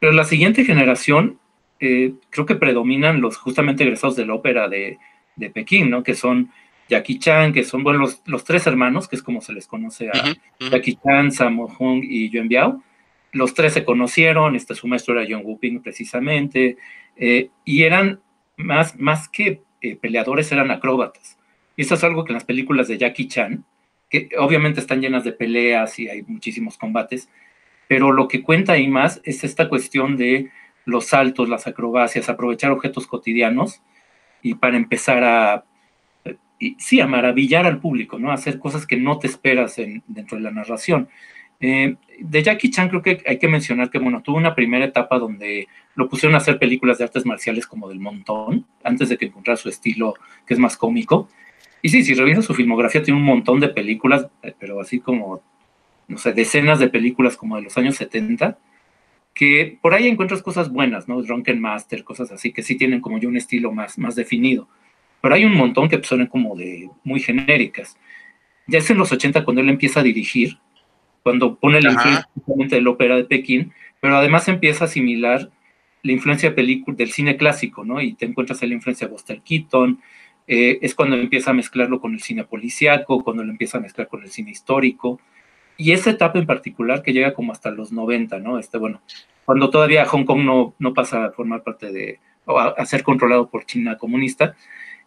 Pero la siguiente generación, eh, creo que predominan los justamente egresados de la ópera de de Pekín, ¿no? Que son Jackie Chan, que son, bueno, los, tres hermanos, que es como se les conoce a Jackie Chan, Sammo Hung y Yuan Biao. Los tres se conocieron, este, su maestro era John Wuping precisamente, eh, y eran más, más que eh, peleadores, eran acróbatas. Y eso es algo que en las películas de Jackie Chan, que obviamente están llenas de peleas y hay muchísimos combates, pero lo que cuenta ahí más es esta cuestión de los saltos, las acrobacias, aprovechar objetos cotidianos y para empezar a, sí, a maravillar al público, ¿no? Hacer cosas que no te esperas en, dentro de la narración. Eh, de Jackie Chan creo que hay que mencionar que, bueno, tuvo una primera etapa donde lo pusieron a hacer películas de artes marciales como del montón, antes de que encontrara su estilo que es más cómico. Y sí, si revisas su filmografía, tiene un montón de películas, eh, pero así como, no sé, decenas de películas como de los años 70, que por ahí encuentras cosas buenas, ¿no? Drunken Master, cosas así, que sí tienen como yo un estilo más, más definido. Pero hay un montón que son como de muy genéricas. Ya es en los 80 cuando él empieza a dirigir, cuando pone la influencia de la ópera de Pekín, pero además empieza a asimilar la influencia del cine clásico, ¿no? Y te encuentras en la influencia de Buster Keaton, eh, es cuando empieza a mezclarlo con el cine policíaco, cuando lo empieza a mezclar con el cine histórico, y esa etapa en particular que llega como hasta los 90, ¿no? Este, bueno, cuando todavía Hong Kong no, no pasa a formar parte de, o a, ser controlado por China comunista,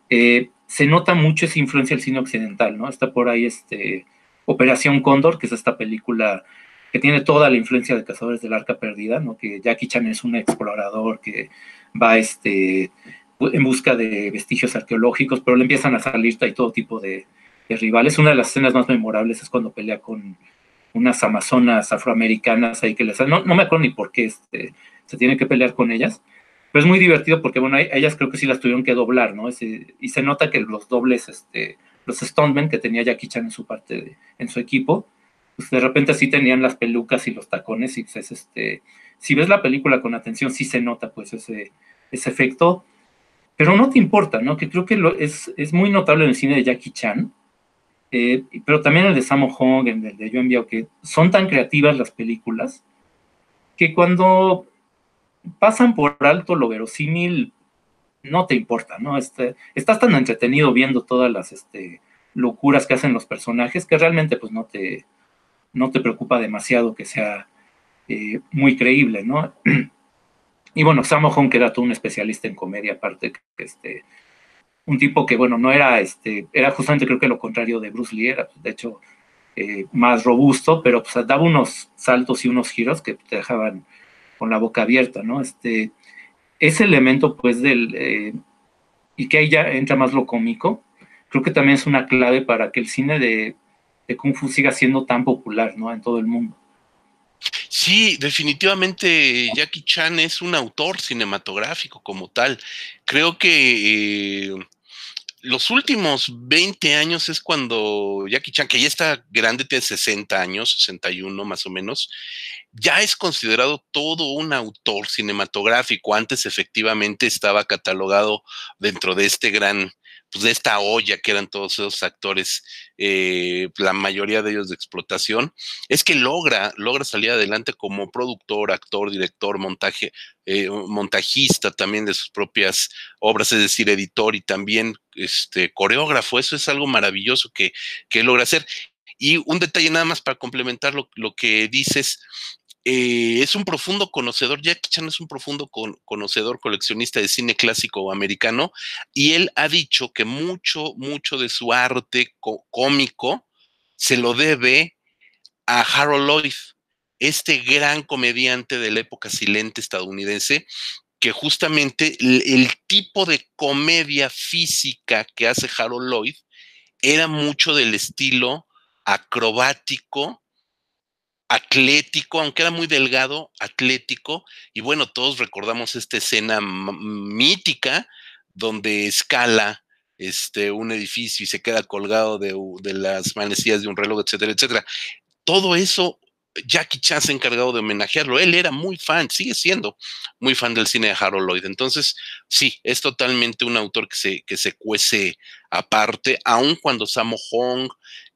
eh, se nota mucho esa influencia del cine occidental, ¿no? Está por ahí este, Operación Cóndor, que es esta película que tiene toda la influencia de Cazadores del Arca Perdida, ¿no? Que Jackie Chan es un explorador que va este, en busca de vestigios arqueológicos, pero le empiezan a salir todo tipo de rivales. Una de las escenas más memorables es cuando pelea con unas amazonas afroamericanas ahí que les... No, no me acuerdo ni por qué este, se tiene que pelear con ellas, pero es muy divertido porque, bueno, ellas creo que sí las tuvieron que doblar, ¿no? y se nota que los dobles, este, los stuntmen que tenía Jackie Chan en su parte, en su equipo, pues de repente sí tenían las pelucas y los tacones y pues este, si ves la película con atención sí se nota pues ese, ese efecto, pero no te importa, ¿no? Que creo que lo, es, es muy notable en el cine de Jackie Chan, eh, pero también el de Sammo Hong, el de Yo Envío, que son tan creativas las películas, que cuando pasan por alto lo verosímil, no te importa, ¿no? Este, estás tan entretenido viendo todas las este, locuras que hacen los personajes que realmente pues no te, no te preocupa demasiado que sea eh, muy creíble, ¿no? Y bueno, Sammo Hong, que era todo un especialista en comedia, aparte que este, un tipo que, bueno, no era, este, era justamente creo que lo contrario de Bruce Lee, era de hecho eh, más robusto, pero pues daba unos saltos y unos giros que te dejaban con la boca abierta, ¿no? Este, ese elemento, pues, del, eh, y que ahí ya entra más lo cómico, creo que también es una clave para que el cine de, de Kung Fu siga siendo tan popular, ¿no? En todo el mundo. Sí, definitivamente Jackie Chan es un autor cinematográfico como tal. Creo que eh, los últimos 20 años es cuando Jackie Chan, que ya está grande, tiene 60 años, 61 más o menos, ya es considerado todo un autor cinematográfico. Antes efectivamente estaba catalogado dentro de este gran pues, de esta olla que eran todos esos actores, eh, la mayoría de ellos de explotación, es que logra, logra salir adelante como productor, actor, director, montaje, eh, montajista también de sus propias obras, es decir, editor y también este, coreógrafo. Eso es algo maravilloso que, que logra hacer. Y un detalle nada más para complementar lo, lo que dices, eh, es un profundo conocedor, Jackie Chan es un profundo conocedor, coleccionista de cine clásico americano, y él ha dicho que mucho, mucho de su arte cómico se lo debe a Harold Lloyd, este gran comediante de la época silente estadounidense, que justamente el tipo de comedia física que hace Harold Lloyd era mucho del estilo acrobático, atlético, aunque era muy delgado, atlético, y bueno, todos recordamos esta escena mítica donde escala este, un edificio y se queda colgado de, de las manecillas de un reloj, etcétera, etcétera. Todo eso, Jackie Chan se ha encargado de homenajearlo. Él era muy fan, sigue siendo muy fan del cine de Harold Lloyd. Entonces, sí, es totalmente un autor que se, que se cuece aparte, aun cuando Sammo Hong,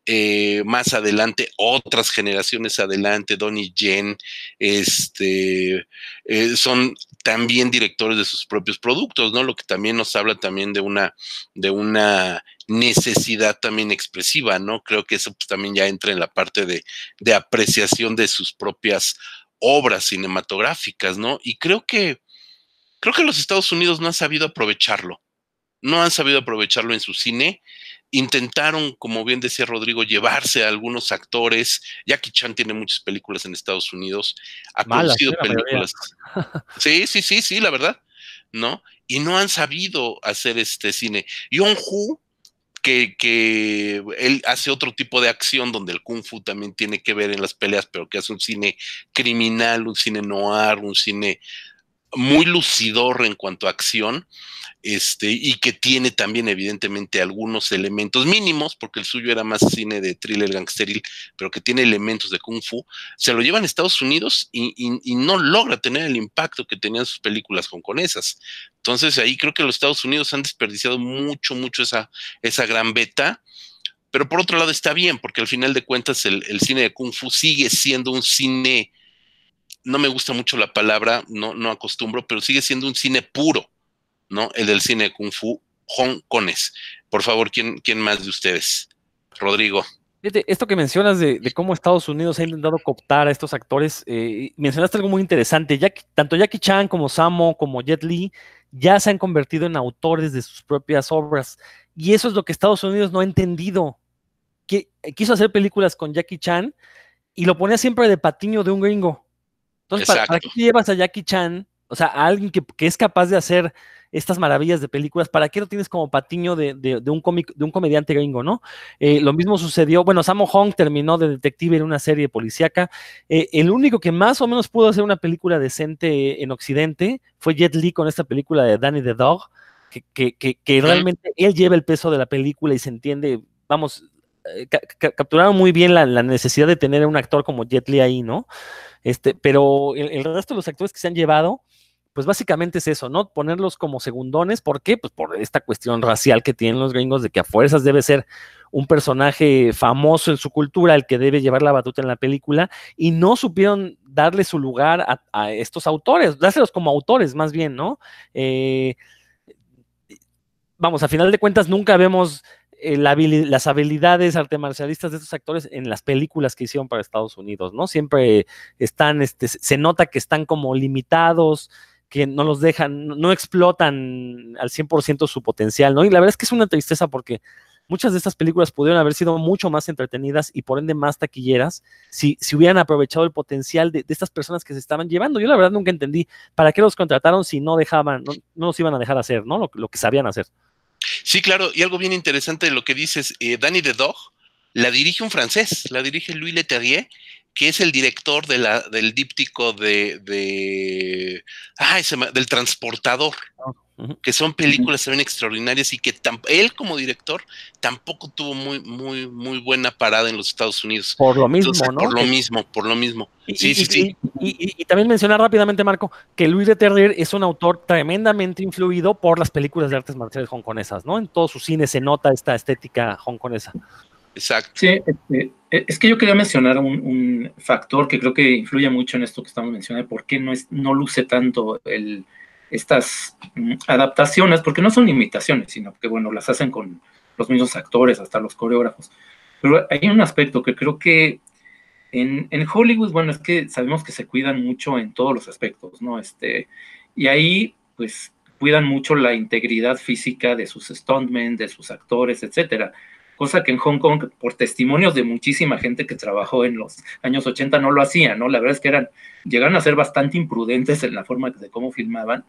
eh, más adelante, otras generaciones adelante, Donnie Yen, este, eh, son también directores de sus propios productos, ¿no? Lo que también nos habla también de una, de una necesidad también expresiva, ¿no? Creo que eso pues, también ya entra en la parte de, de apreciación de sus propias obras cinematográficas, ¿no? Y creo que, creo que los Estados Unidos no han sabido aprovecharlo, no han sabido aprovecharlo en su cine intentaron, como bien decía Rodrigo, llevarse a algunos actores. Jackie Chan tiene muchas películas en Estados Unidos, ha producido películas. Sí, sí, sí, sí, la verdad, ¿no? Y no han sabido hacer este cine. Yong Hu, que, que, él hace otro tipo de acción donde el kung fu también tiene que ver en las peleas, pero que hace un cine criminal, un cine noir, un cine muy lucidor en cuanto a acción este, y que tiene también evidentemente algunos elementos mínimos, porque el suyo era más cine de thriller gangsteril, pero que tiene elementos de kung fu, se lo llevan a Estados Unidos y, no logra tener el impacto que tenían sus películas hongkonesas. Entonces ahí creo que los Estados Unidos han desperdiciado mucho, mucho esa, esa gran beta. Pero por otro lado está bien, porque al final de cuentas el, el cine de Kung Fu sigue siendo un cine, no me gusta mucho la palabra, no, no acostumbro, pero sigue siendo un cine puro ¿no? El del cine Kung Fu hongkonés. Por favor, ¿quién, ¿quién más de ustedes? Rodrigo. esto que mencionas de, cómo Estados Unidos ha intentado cooptar a estos actores, eh, mencionaste algo muy interesante. Tanto Jackie Chan como Samo como Jet Li ya se han convertido en autores de sus propias obras. Y eso es lo que Estados Unidos no ha entendido. Que, quiso hacer películas con Jackie Chan y lo ponía siempre de patiño de un gringo. Entonces, ¿para, qué llevas a Jackie Chan? O sea, a alguien que, que es capaz de hacer estas maravillas de películas, ¿para qué lo tienes como patiño de, un, cómic, de un comediante gringo, no? Eh, lo mismo sucedió, bueno, Sammo Hong terminó de detective en una serie policíaca. Eh, el único que más o menos pudo hacer una película decente en Occidente fue Jet Li con esta película de Danny the Dog, que, que, realmente él lleva el peso de la película y se entiende, vamos, eh, capturaron muy bien la, necesidad de tener un actor como Jet Li ahí, ¿no? Este, pero el, resto de los actores que se han llevado, pues básicamente es eso, ¿no? Ponerlos como segundones. ¿Por qué? Pues por esta cuestión racial que tienen los gringos de que a fuerzas debe ser un personaje famoso en su cultura el que debe llevar la batuta en la película y no supieron darle su lugar a, estos autores, dárselos como autores más bien, ¿no? Eh, vamos, a final de cuentas nunca vemos eh, las habilidades arte marcialistas de estos actores en las películas que hicieron para Estados Unidos, ¿no? Siempre están, este, se nota que están como limitados, que no los dejan, no explotan al 100% su potencial, ¿no? Y la verdad es que es una tristeza porque muchas de estas películas pudieron haber sido mucho más entretenidas y por ende más taquilleras si, si hubieran aprovechado el potencial de, estas personas que se estaban llevando. Yo la verdad nunca entendí para qué los contrataron si no dejaban, no, los iban a dejar hacer, ¿no? Lo, lo que sabían hacer. Sí, claro, y algo bien interesante de lo que dices, eh, Danny the Dog la dirige un francés, la dirige Louis Leterrier, que es el director de la, del díptico de, de ah, ese, del transportador, que son películas también extraordinarias y que él como director tampoco tuvo muy, muy, muy buena parada en los Estados Unidos. Por lo mismo, ¿no? Por lo mismo, por lo mismo. sí, sí, sí. Y, también mencionar rápidamente, Marco, que Louis de Terrier es un autor tremendamente influido por las películas de artes marciales hongkonesas, ¿no? En todo su cine se nota esta estética hongkonesa. Exacto. Sí, este, e, es que yo quería mencionar un, factor que creo que influye mucho en esto que estamos mencionando, por qué no, es, no luce tanto el, estas mm, adaptaciones, porque no son imitaciones, sino que, bueno, las hacen con los mismos actores, hasta los coreógrafos. Pero hay un aspecto que creo que en, en, Hollywood, bueno, es que sabemos que se cuidan mucho en todos los aspectos, ¿no? Este, y ahí, pues, cuidan mucho la integridad física de sus stuntmen, de sus actores, etcétera cosa que en Hong Kong, por testimonios de muchísima gente que trabajó en los años 80, no lo hacían, ¿no? La verdad es que eran, llegaron a ser bastante imprudentes en la forma de cómo filmaban.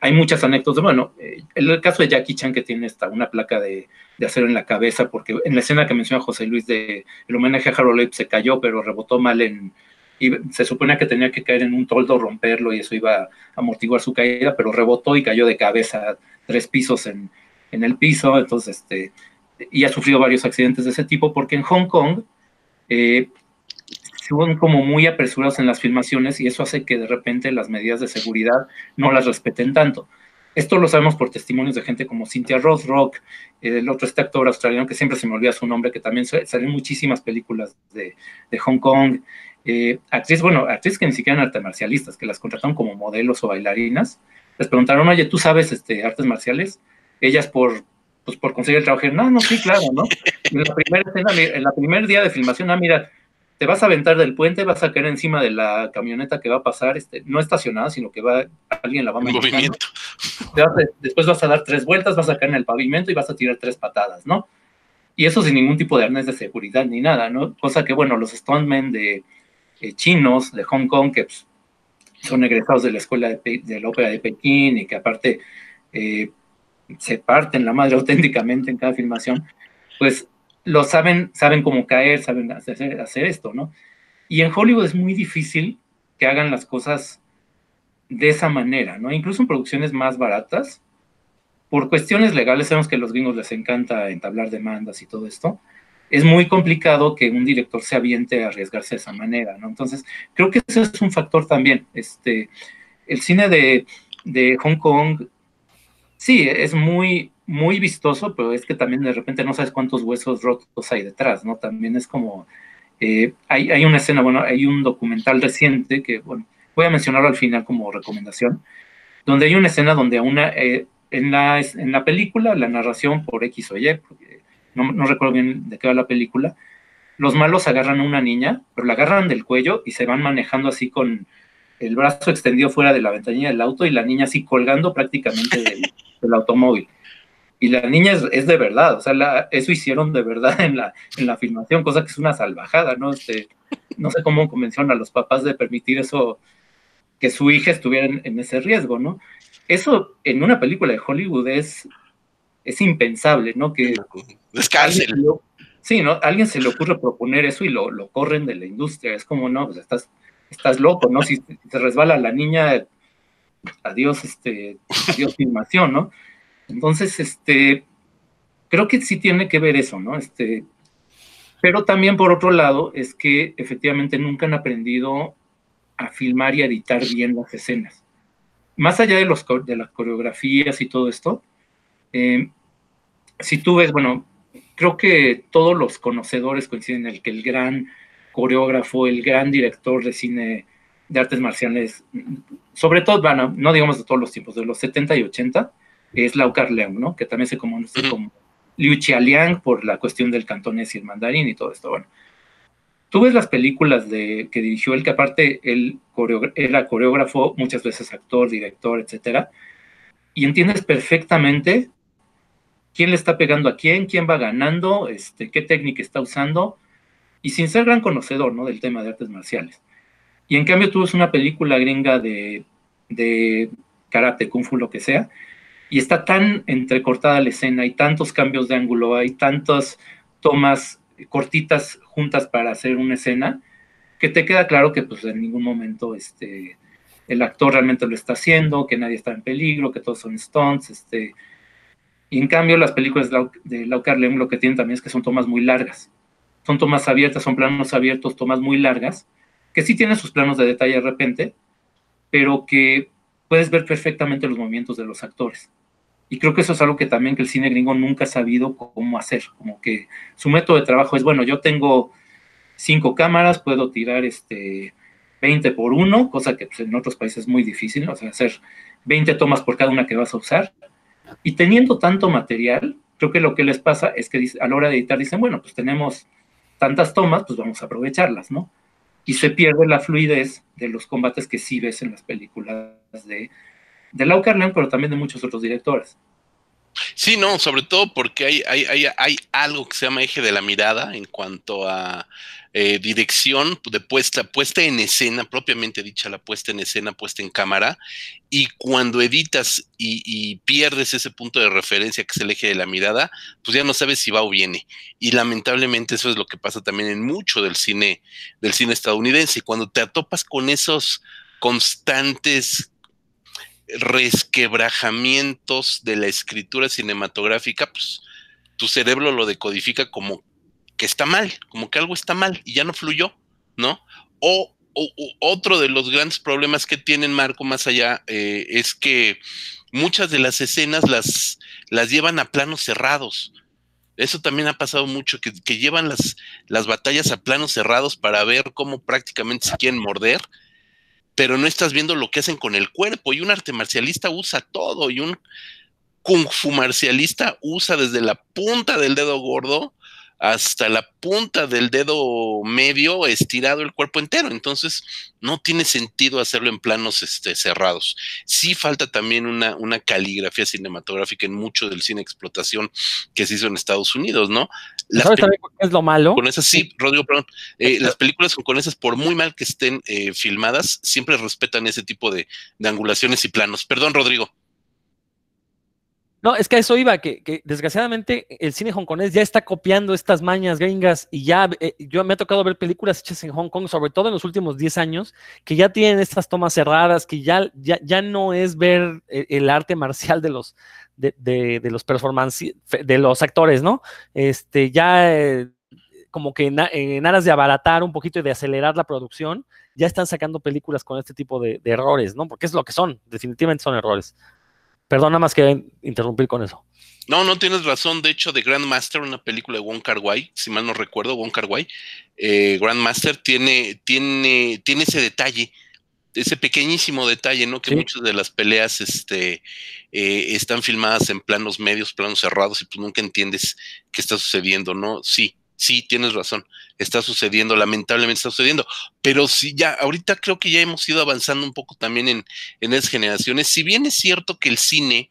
Hay muchas anécdotas, bueno, eh, el caso de Jackie Chan que tiene esta, una placa de, de, acero en la cabeza, porque en la escena que menciona José Luis de el homenaje a Harold Ape se cayó, pero rebotó mal en, se suponía que tenía que caer en un toldo, romperlo y eso iba a amortiguar su caída, pero rebotó y cayó de cabeza tres pisos en, en el piso, entonces este, y ha sufrido varios accidentes de ese tipo, porque en Hong Kong eh, son como muy apresurados en las filmaciones y eso hace que de repente las medidas de seguridad no las respeten tanto. Esto lo sabemos por testimonios de gente como Cynthia Rothrock, el otro este actor australiano que siempre se me olvida su nombre, que también sale en muchísimas películas de, de Hong Kong. Eh, actriz, bueno, actriz que ni siquiera eran artes marcialistas, que las contrataron como modelos o bailarinas. Les preguntaron, oye, ¿tú sabes este, artes marciales? Ellas por pues por conseguir el trabajo. No, no, sí, claro, ¿no? En la primera escena, en la primer día de filmación, ah, mira, te vas a aventar del puente, vas a caer encima de la camioneta que va a pasar, este, no estacionada, sino que va, alguien la va a movimiento. Después vas a dar tres vueltas, vas a caer en el pavimento y vas a tirar tres patadas, ¿no? Y eso sin ningún tipo de arnés de seguridad ni nada, ¿no? Cosa que, bueno, los stuntmen de eh, chinos, de Hong Kong, que pues, son egresados de la escuela de, de, la ópera de Pekín y que aparte eh, se parten la madre auténticamente en cada filmación, pues lo saben, saben cómo caer, saben hacer, esto, ¿no? Y en Hollywood es muy difícil que hagan las cosas de esa manera, ¿no? Incluso en producciones más baratas, por cuestiones legales, sabemos que a los gringos les encanta entablar demandas y todo esto, es muy complicado que un director se aviente a arriesgarse de esa manera, ¿no? Entonces, creo que ese es un factor también. Este, el cine de Hong Kong sí, es muy, muy vistoso, pero es que también de repente no sabes cuántos huesos rotos hay detrás, ¿no? También es como, eh, hay, hay, una escena, bueno, hay un documental reciente que, bueno, voy a mencionarlo al final como recomendación, donde hay una escena donde a una, eh, en, la, en la película, la narración por X o Y, porque no, no recuerdo bien de qué va la película, los malos agarran a una niña, pero la agarran del cuello y se van manejando así con el brazo extendido fuera de la ventanilla del auto y la niña así colgando prácticamente del, del automóvil. Y la niña es, de verdad, o sea, eso hicieron de verdad en la, en la filmación, cosa que es una salvajada, ¿no? Este, no sé cómo convencieron a los papás de permitir eso, que su hija estuviera en, ese riesgo, ¿no? Eso en una película de Hollywood es, es impensable, ¿no? Que es sí, ¿no? alguien se le ocurre proponer eso y lo, lo corren de la industria. Es como, no, pues estás, estás loco, ¿no? Si, si se resbala la niña, adiós, este, adiós filmación, ¿no? Entonces, este, creo que sí tiene que ver eso, ¿no? Este, pero también por otro lado es que efectivamente nunca han aprendido a filmar y a editar bien las escenas. Más allá de, los, de las coreografías y todo esto, eh, si tú ves, bueno, creo que todos los conocedores coinciden en el que el gran coreógrafo, el gran director de cine de artes marciales, sobre todo, bueno, no digamos de todos los tiempos, de los 70 y 80, es Lau Leung, ¿no? Que también se conoce como Liu Liang por la cuestión del cantonés y el mandarín y todo esto. Bueno, tú ves las películas de, que dirigió él, que aparte él era coreógrafo, muchas veces actor, director, etcétera, y entiendes perfectamente quién le está pegando a quién, quién va ganando, este, qué técnica está usando, y sin ser gran conocedor, ¿no? Del tema de artes marciales. Y en cambio tú ves una película gringa de, de karate, kung fu, lo que sea, y está tan entrecortada la escena, hay tantos cambios de ángulo, hay tantas tomas cortitas juntas para hacer una escena, que te queda claro que pues en ningún momento este, el actor realmente lo está haciendo, que nadie está en peligro, que todos son stunts, este, y en cambio las películas de Lau Carlem lo que tienen también es que son tomas muy largas, son tomas abiertas, son planos abiertos, tomas muy largas, que sí tienen sus planos de detalle de repente, pero que puedes ver perfectamente los movimientos de los actores. Y creo que eso es algo que también que el cine gringo nunca ha sabido cómo hacer, como que su método de trabajo es, bueno, yo tengo cinco cámaras, puedo tirar este 20 por uno, cosa que pues, en otros países es muy difícil, o sea, hacer 20 tomas por cada una que vas a usar. Y teniendo tanto material, creo que lo que les pasa es que a la hora de editar dicen, bueno, pues tenemos tantas tomas, pues vamos a aprovecharlas, ¿no? Y se pierde la fluidez de los combates que sí ves en las películas de, de Lau Carlin, pero también de muchos otros directores. Sí, no, sobre todo porque hay, hay, hay, algo que se llama eje de la mirada en cuanto a eh, dirección de puesta, puesta en escena, propiamente dicha la puesta en escena, puesta en cámara, y cuando editas y, y, pierdes ese punto de referencia que es el eje de la mirada, pues ya no sabes si va o viene. Y lamentablemente eso es lo que pasa también en mucho del cine, del cine estadounidense. Cuando te atopas con esos constantes resquebrajamientos de la escritura cinematográfica, pues tu cerebro lo decodifica como que está mal, como que algo está mal y ya no fluyó, ¿no? O, otro de los grandes problemas que tienen Marco más allá eh, es que muchas de las escenas las, llevan a planos cerrados. Eso también ha pasado mucho, que, que llevan las, las batallas a planos cerrados para ver cómo prácticamente se quieren morder pero no estás viendo lo que hacen con el cuerpo. Y un arte marcialista usa todo, y un kung fu marcialista usa desde la punta del dedo gordo hasta la punta del dedo medio estirado el cuerpo entero. Entonces, no tiene sentido hacerlo en planos este, cerrados. Sí falta también una, una caligrafía cinematográfica en mucho del cine explotación que se hizo en Estados Unidos, ¿no? ¿Sabes también qué es lo malo? Con esas, sí, Rodrigo, perdón. Eh, las películas con esas, por muy mal que estén eh, filmadas, siempre respetan ese tipo de, de angulaciones y planos. Perdón, Rodrigo. No, es que a eso iba, que, desgraciadamente el cine hongkonés ya está copiando estas mañas gringas y ya eh, yo me ha tocado ver películas hechas en Hong Kong, sobre todo en los últimos 10 años, que ya tienen estas tomas cerradas, que ya, ya, ya no es ver eh, el, arte marcial de los, de, de, los performances, de los actores, ¿no? Este, ya eh, como que en, aras de abaratar un poquito y de acelerar la producción, ya están sacando películas con este tipo de, de errores, ¿no? Porque es lo que son, definitivamente son errores. Perdón, nada más que interrumpir con eso. No, no tienes razón. De hecho, The Grandmaster, una película de Wong Kar Wai, si mal no recuerdo, Wong Kar Wai, eh, Grandmaster tiene, tiene, tiene ese detalle, ese pequeñísimo detalle, ¿no? Que muchas de las peleas este, eh, están filmadas en planos medios, planos cerrados, y pues nunca entiendes qué está sucediendo, ¿no? Sí, sí, tienes razón, está sucediendo, lamentablemente está sucediendo, pero sí, ya, ahorita creo que ya hemos ido avanzando un poco también en, en esas generaciones, si bien es cierto que el cine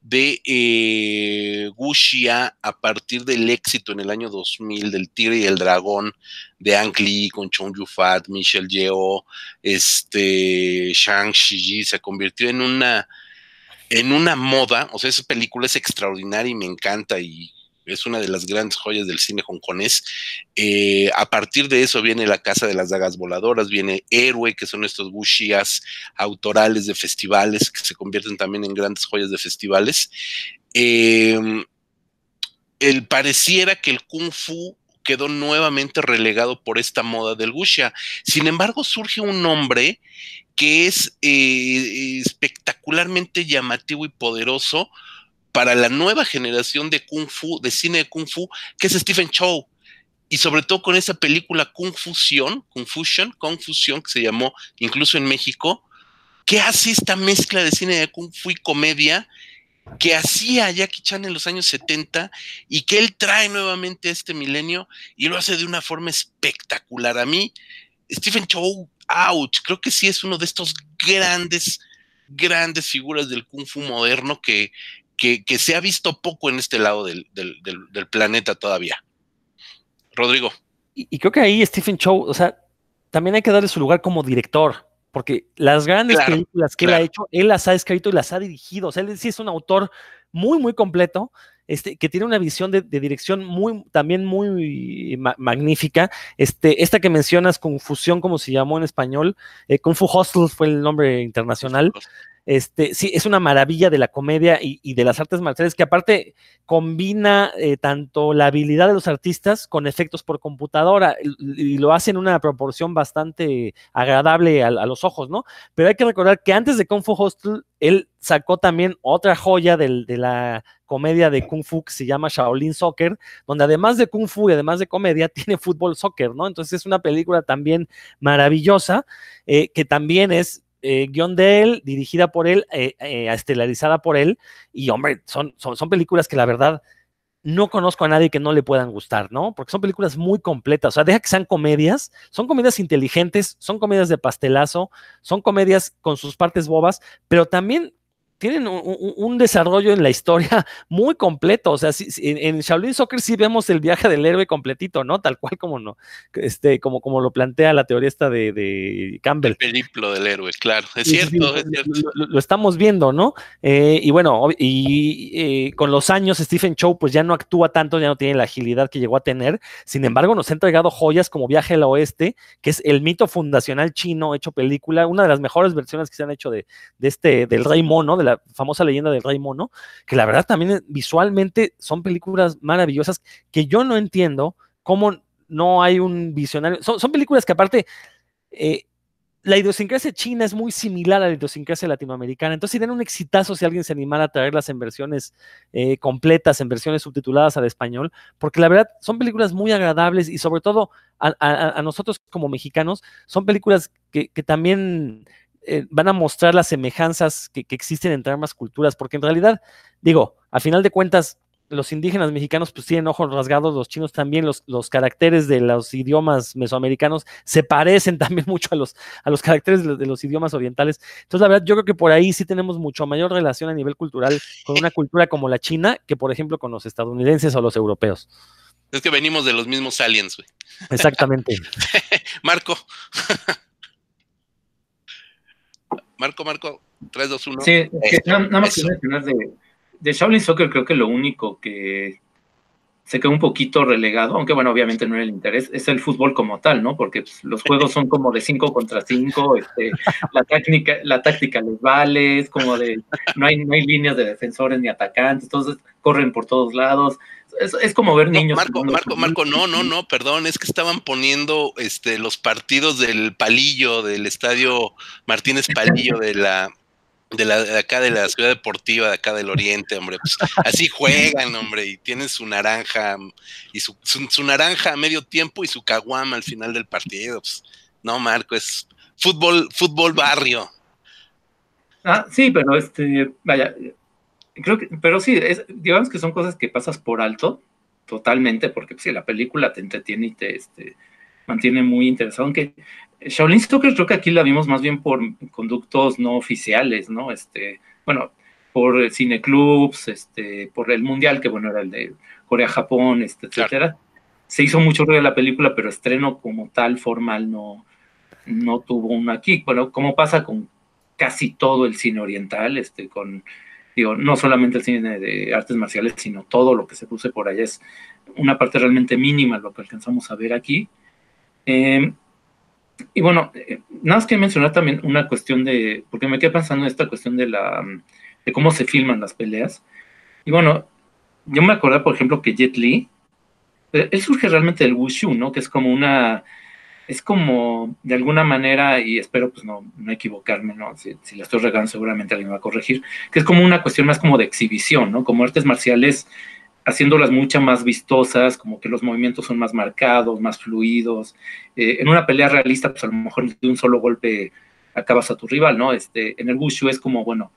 de eh, Wuxia, a partir del éxito en el año 2000 del Tigre y el Dragón, de Ang Lee con Chong Yu-fat, Michelle Yeoh, este, Shang Shiji, se convirtió en una en una moda, o sea, esa película es extraordinaria y me encanta y es una de las grandes joyas del cine hongkonés. Eh, a partir de eso viene La Casa de las Dagas Voladoras, viene Héroe, que son estos wuxias autorales de festivales, que se convierten también en grandes joyas de festivales. Em, el pareciera que el kung fu quedó nuevamente relegado por esta moda del wuxia. Sin embargo, surge un nombre que es eh, espectacularmente llamativo y poderoso, para la nueva generación de Kung Fu, de cine de Kung Fu, que es Stephen Chow. Y sobre todo con esa película Kung Fusion, Confusion, Confusion, que se llamó incluso en México, que hace esta mezcla de cine de Kung Fu y comedia que hacía Jackie Chan en los años 70 y que él trae nuevamente a este milenio y lo hace de una forma espectacular. A mí, Stephen Chow, ouch, creo que sí es uno de estos grandes, grandes figuras del Kung Fu moderno que, que, se ha visto poco en este lado del, planeta todavía. Rodrigo. Y, creo que ahí Stephen Chow, o sea, también hay que darle su lugar como director. porque las grandes películas que él ha hecho, él las ha escrito y las ha dirigido. O sea, él sí es un autor muy, muy completo. Este, que tiene una visión de, dirección muy, también muy magnífica. Este, esta que mencionas, Confusión, como se llamó en español, eh, Kung Fu Hostel fue el nombre internacional. Este, sí, es una maravilla de la comedia y, de las artes marciales que aparte combina eh, tanto la habilidad de los artistas con efectos por computadora y, lo hace en una proporción bastante agradable a, los ojos, ¿no? Pero hay que recordar que antes de Kung Fu Hostel, él sacó también otra joya de la comedia de Kung Fu que se llama Shaolin Soccer, donde además de Kung Fu y además de comedia, tiene fútbol soccer, ¿no? Entonces es una película también maravillosa, eh, que también es eh, guion de él, dirigida por él, eh, eh, estelarizada por él, y hombre, son, son, son, películas que la verdad no conozco a nadie que no le puedan gustar, ¿no? Porque son películas muy completas, o sea, deja que sean comedias, son comedias inteligentes, son comedias de pastelazo, son comedias con sus partes bobas, pero también tienen un, desarrollo en la historia muy completo. O sea, en, Shaolin Soccer sí vemos el viaje del héroe completito, ¿no? Tal cual como no, este, como, como lo plantea la teoría esta de, Campbell. El periplo del héroe, claro. Es cierto, es cierto. Lo, estamos viendo, ¿no? Eh, y bueno, y eh, con los años Stephen Chow pues ya no actúa tanto, ya no tiene la agilidad que llegó a tener. Sin embargo, nos ha entregado joyas como Viaje al Oeste, que es el mito fundacional chino hecho película, una de las mejores versiones que se han hecho de, de este, del Rey Mono, de la famosa leyenda del Rey Mono, que la verdad también visualmente son películas maravillosas que yo no entiendo cómo no hay un visionario. Son, películas que aparte... Eh, la idiosincrasia china es muy similar a la idiosincrasia latinoamericana. Entonces serían un exitazo si alguien se animara a traerlas en versiones eh, completas, en versiones subtituladas al español, porque la verdad son películas muy agradables y sobre todo a, nosotros como mexicanos son películas que también eh, van a mostrar las semejanzas que, existen entre ambas culturas, porque en realidad, digo, a final de cuentas, los indígenas mexicanos pues tienen ojos rasgados, los chinos también, los, los caracteres de los idiomas mesoamericanos se parecen también mucho a los, a los caracteres de los, idiomas orientales. Entonces, la verdad, yo creo que por ahí sí tenemos mucho mayor relación a nivel cultural con una cultura como la china que, por ejemplo, con los estadounidenses o los europeos. Es que venimos de los mismos aliens, güey. Exactamente. Marco. Marco, Marco, 3, 2, 1. Sí, nada, más que mencionar de, de Shaolin Soccer, creo que lo único que se quedó un poquito relegado, aunque bueno, obviamente no era el interés, es el fútbol como tal, ¿no? Porque pues, los juegos son como de 5 contra 5, este, la técnica, la táctica les vale, es como de, no hay, no hay líneas de defensores ni atacantes, entonces corren por todos lados, es, como ver niños. Marco, Marco, Marco, no, no, no, perdón, es que estaban poniendo este, los partidos del palillo, del estadio Martínez Palillo de la, de la acá de la ciudad deportiva de acá del oriente, hombre. Pues, así juegan, hombre, y tienen su naranja y su, su, naranja a medio tiempo y su caguama al final del partido. Pues, no, Marco, es fútbol, fútbol barrio. Ah, sí, pero este, vaya, Creo que, pero sí, digamos que son cosas que pasas por alto totalmente, porque si pues, la película te entretiene y te este, mantiene muy interesado. Aunque Shaolin Soccer creo que aquí la vimos más bien por conductos no oficiales, ¿no? Este, bueno, por cineclubs, este, por el mundial, que bueno, era el de Corea-Japón, este, etcétera. Se hizo mucho ruido la película, pero estreno como tal formal no, no tuvo uno aquí. Bueno, como pasa con casi todo el cine oriental, este, con digo, no solamente el cine de artes marciales, sino todo lo que se puse por allá es una parte realmente mínima lo que alcanzamos a ver aquí. Em, y bueno, eh, nada más que mencionar también una cuestión de, porque me quedé pensando en esta cuestión de la, de cómo se filman las peleas. Y bueno, yo me acordé, por ejemplo, que Jet Li, eh, él surge realmente del wushu, ¿no? Que es como una, es como, de alguna manera, y espero pues no, no equivocarme, ¿no? Si, si la estoy regando seguramente alguien me va a corregir, que es como una cuestión más como de exhibición, ¿no? Como artes marciales haciéndolas mucho más vistosas, como que los movimientos son más marcados, más fluidos. Eh, en una pelea realista, pues a lo mejor de un solo golpe acabas a tu rival, ¿no? Este, en el Wushu es como, bueno,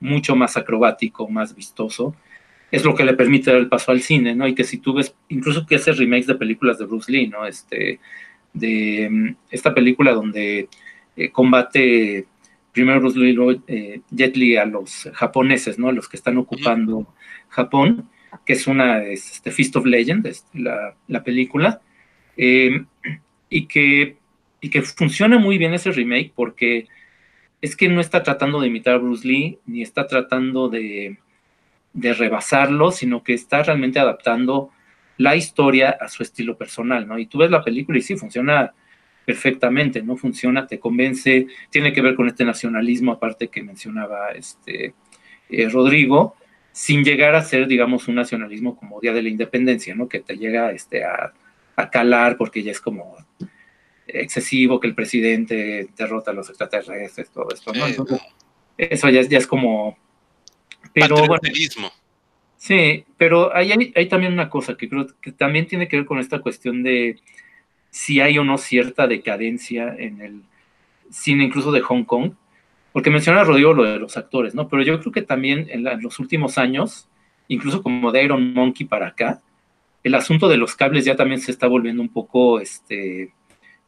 mucho más acrobático, más vistoso. Es lo que le permite dar el paso al cine, ¿no? Y que si tú ves, incluso que hace remakes de películas de Bruce Lee, ¿no? Este, de mm, esta película donde eh, combate primero Bruce Lee eh, Jet Li a los japoneses, ¿no? Los que están ocupando Japón, que es una este, Feast of Legends, la, la, película, em, y, que, y que funciona muy bien ese remake porque es que no está tratando de imitar a Bruce Lee, ni está tratando de, de rebasarlo, sino que está realmente adaptando la historia a su estilo personal, ¿no? Y tú ves la película y sí, funciona perfectamente, ¿no? Funciona, te convence, tiene que ver con este nacionalismo aparte que mencionaba este eh, Rodrigo, sin llegar a ser, digamos, un nacionalismo como Día de la Independencia, ¿no? Que te llega este, a, a calar porque ya es como excesivo que el presidente derrota a los extraterrestres, todo esto, ¿no? Entonces, eso ya, ya es como... Pero bueno, Sí, pero hay, hay, también una cosa que creo que también tiene que ver con esta cuestión de si hay o no cierta decadencia en el cine incluso de Hong Kong, porque menciona Rodrigo lo de los actores, ¿no? Pero yo creo que también en, los últimos años, incluso como de Iron Monkey para acá, el asunto de los cables ya también se está volviendo un poco este,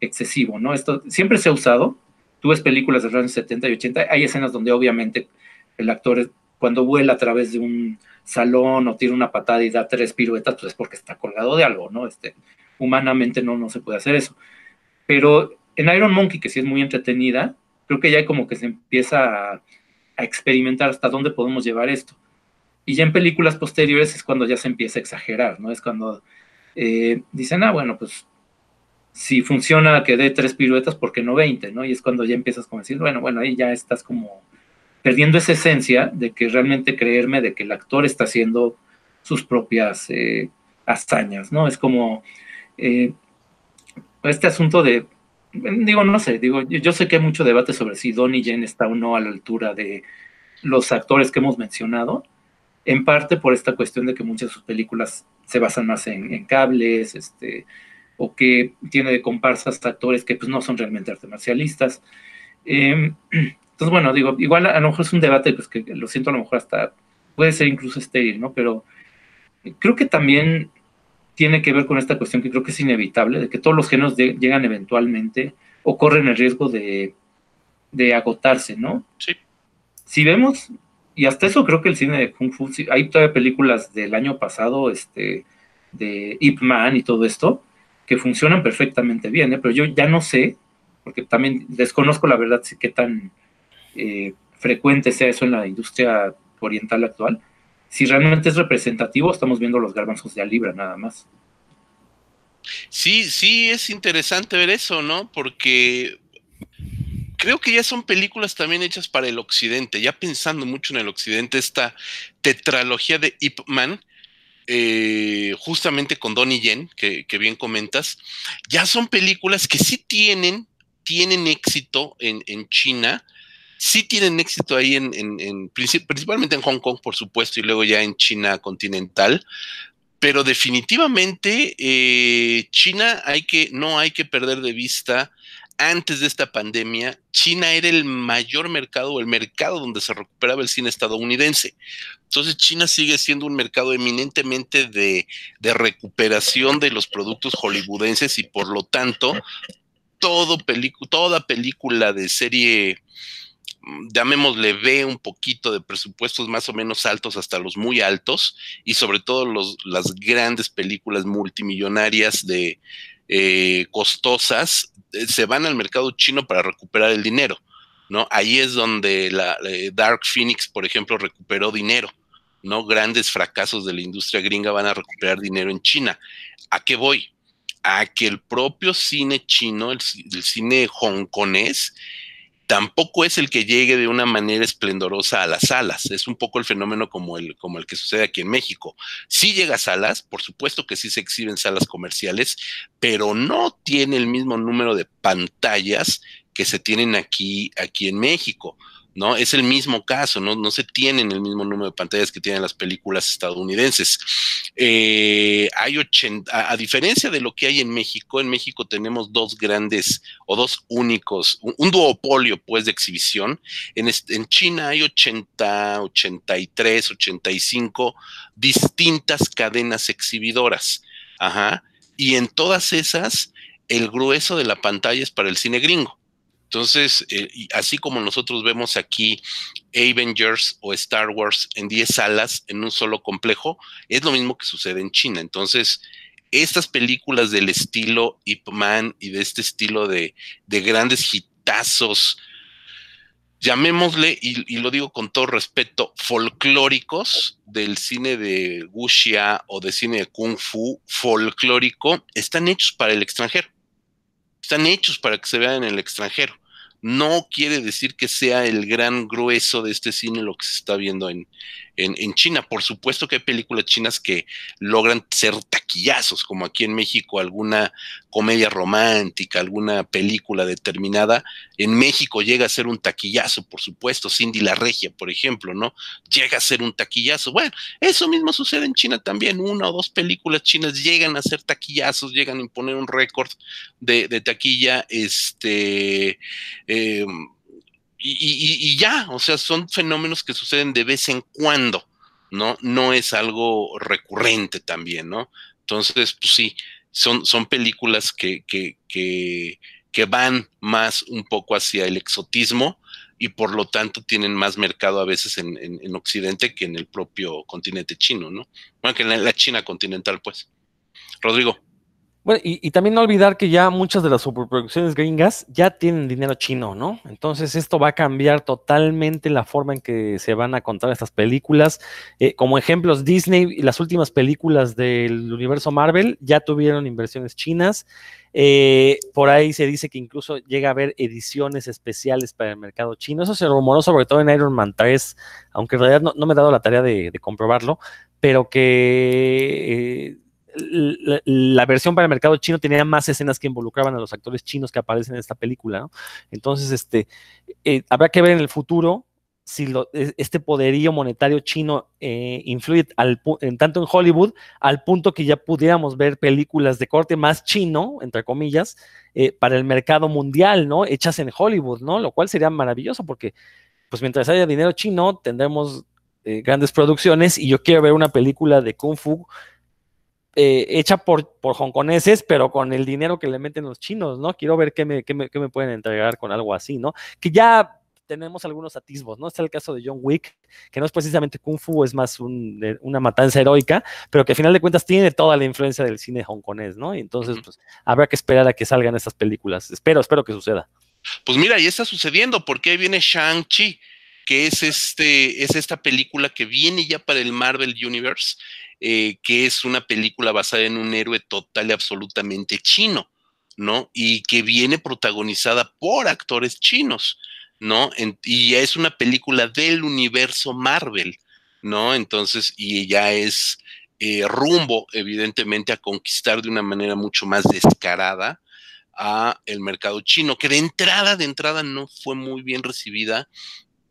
excesivo, ¿no? Esto siempre se ha usado. Tú ves películas de los años 70 y 80, hay escenas donde obviamente el actor cuando vuela a través de un salón o tira una patada y da tres piruetas, pues es porque está colgado de algo, ¿no? Este, humanamente no, no se puede hacer eso. Pero en Iron Monkey, que sí es muy entretenida, creo que ya como que se empieza a, experimentar hasta dónde podemos llevar esto. Y ya en películas posteriores es cuando ya se empieza a exagerar, ¿no? Es cuando eh, dicen, ah, bueno, pues si funciona que dé tres piruetas, ¿por qué no 20, no? Y es cuando ya empiezas como a decir, bueno, bueno, ahí ya estás como perdiendo esa esencia de que realmente creerme de que el actor está haciendo sus propias eh, hazañas, ¿no? Es como eh, este asunto de, digo, no sé, digo, yo, sé que hay mucho debate sobre si Donnie Yen está o no a la altura de los actores que hemos mencionado, en parte por esta cuestión de que muchas de sus películas se basan más en, cables, este, o que tiene de comparsas actores que pues no son realmente arte marcialistas. Eh, entonces, bueno, digo, igual a lo mejor es un debate, pues que lo siento a lo mejor hasta puede ser incluso estéril, ¿no? Pero creo que también tiene que ver con esta cuestión que creo que es inevitable, de que todos los géneros llegan eventualmente o corren el riesgo de, agotarse, ¿no? Sí. Si vemos, y hasta eso creo que el cine de Kung Fu, hay todavía películas del año pasado, este, de Ip Man y todo esto, que funcionan perfectamente bien, ¿eh? pero yo ya no sé, porque también desconozco la verdad si qué tan eh, frecuente sea eso en la industria oriental actual, si realmente es representativo, estamos viendo los garbanzos de libra nada más. Sí, sí, es interesante ver eso, ¿no? Porque creo que ya son películas también hechas para el occidente, ya pensando mucho en el occidente, esta tetralogía de Ip Man, eh, justamente con Donnie Yen, que, bien comentas, ya son películas que sí tienen, tienen éxito en China, sí tienen éxito ahí en, principalmente en Hong Kong, por supuesto, y luego ya en China continental. Pero definitivamente eh, China hay que, no hay que perder de vista antes de esta pandemia, China era el mayor mercado o el mercado donde se recuperaba el cine estadounidense. Entonces China sigue siendo un mercado eminentemente de, de recuperación de los productos hollywoodenses y por lo tanto todo toda película de serie llamémosle ve un poquito de presupuestos más o menos altos hasta los muy altos y sobre todo los, las grandes películas multimillonarias de eh, costosas eh, se van al mercado chino para recuperar el dinero, ¿no? Ahí es donde la eh, Dark Phoenix, por ejemplo, recuperó dinero, ¿no? Grandes fracasos de la industria gringa van a recuperar dinero en China. ¿A qué voy? A que el propio cine chino, el, el cine hongkonés, tampoco es el que llegue de una manera esplendorosa a las salas. Es un poco el fenómeno como el, como el que sucede aquí en México. Sí llega a salas, por supuesto que sí se exhiben salas comerciales, pero no tiene el mismo número de pantallas que se tienen aquí, aquí en México. ¿No? Es el mismo caso, ¿no? No se tienen el mismo número de pantallas que tienen las películas estadounidenses. Eh, hay 80, a, diferencia de lo que hay en México, en México tenemos dos grandes o dos únicos, un, duopolio, pues, de exhibición. En, en China hay 80, 83, 85 distintas cadenas exhibidoras. Ajá. Y en todas esas, el grueso de la pantalla es para el cine gringo. Entonces, eh, así como nosotros vemos aquí Avengers o Star Wars en 10 salas en un solo complejo, es lo mismo que sucede en China. Entonces, estas películas del estilo Ip Man y de este estilo de, grandes hitazos, llamémosle, y, lo digo con todo respeto, folclóricos del cine de wuxia o de cine de kung fu folclórico, están hechos para el extranjero. Están hechos para que se vean en el extranjero no quiere decir que sea el gran grueso de este cine lo que se está viendo en, en, China. Por supuesto que hay películas chinas que logran ser taquillazos, como aquí en México alguna comedia romántica, alguna película determinada. En México llega a ser un taquillazo, por supuesto, Cindy la Regia, por ejemplo, ¿no? Llega a ser un taquillazo. Bueno, eso mismo sucede en China también. Una o dos películas chinas llegan a ser taquillazos, llegan a imponer un récord de, de, taquilla, este... Eh, y, ya, o sea, son fenómenos que suceden de vez en cuando, ¿no? No es algo recurrente también, ¿no? Entonces, pues sí, son, son películas que, que, que, que van más un poco hacia el exotismo y por lo tanto tienen más mercado a veces en, en, Occidente que en el propio continente chino, ¿no? Bueno, que en la China continental, pues. Rodrigo. Bueno, y, también no olvidar que ya muchas de las superproducciones gringas ya tienen dinero chino, ¿no? Entonces esto va a cambiar totalmente la forma en que se van a contar estas películas. Eh, como ejemplos, Disney y las últimas películas del universo Marvel ya tuvieron inversiones chinas. Eh, por ahí se dice que incluso llega a haber ediciones especiales para el mercado chino. Eso se rumoró sobre todo en Iron Man 3, aunque en realidad no, me he dado la tarea de, comprobarlo, pero que... Eh, la, versión para el mercado chino tenía más escenas que involucraban a los actores chinos que aparecen en esta película, ¿no? Entonces, este, eh, habrá que ver en el futuro si e, este poderío monetario chino eh, influye al, tanto en Hollywood al punto que ya pudiéramos ver películas de corte más chino, entre comillas, eh, para el mercado mundial, ¿no? Hechas en Hollywood, ¿no? Lo cual sería maravilloso porque, pues mientras haya dinero chino, tendremos grandes producciones y yo quiero ver una película de Kung Fu eh, hecha por, por hongkoneses, pero con el dinero que le meten los chinos, ¿no? Quiero ver qué me, qué me, qué me pueden entregar con algo así, ¿no? Que ya tenemos algunos atisbos, ¿no? Está el caso de John Wick, que no es precisamente Kung Fu, es más una matanza heroica, pero que al final de cuentas tiene toda la influencia del cine hongkonés, ¿no? Y entonces, pues, habrá que esperar a que salgan esas películas. Espero, espero que suceda. Pues mira, y está sucediendo, porque ahí viene Shang-Chi, que es, este, es esta película que viene ya para el Marvel Universe eh, que es una película basada en un héroe total y absolutamente chino, ¿no? Y que viene protagonizada por actores chinos, ¿no? y es una película del universo Marvel, ¿no? Entonces, y ya es eh, rumbo, evidentemente, a conquistar de una manera mucho más descarada a el mercado chino, que de entrada, de entrada no fue muy bien recibida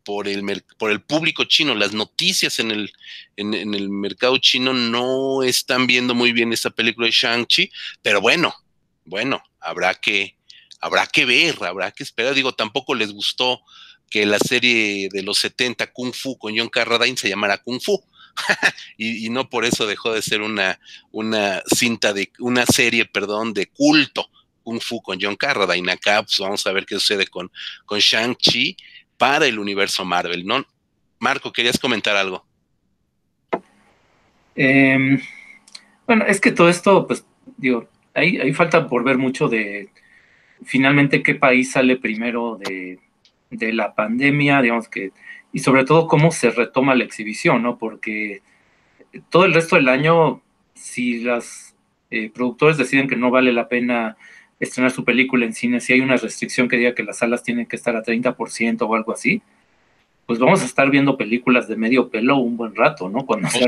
por el, por el público chino. Las noticias en el, en, el mercado chino no están viendo muy bien esta película de Shang-Chi, pero bueno, bueno, habrá que, habrá que ver, habrá que esperar. Digo, tampoco les gustó que la serie de los 70 Kung Fu con John Carradine se llamara Kung Fu. y, no por eso dejó de ser una, una cinta de, una serie, perdón, de culto. Kung Fu con John Carradine. Acá pues, vamos a ver qué sucede con, con Shang-Chi para el universo Marvel, ¿no? Marco, ¿querías comentar algo? Em, bueno, es que todo esto, pues, digo, ahí, falta por ver mucho de finalmente qué país sale primero de, la pandemia, digamos que, y sobre todo cómo se retoma la exhibición, ¿no? Porque todo el resto del año, si las eh, productores deciden que no vale la pena estrenar su película en cine, si hay una restricción que diga que las salas tienen que estar a 30% o algo así, pues vamos a estar viendo películas de medio pelo un buen rato, ¿no? Cuando se,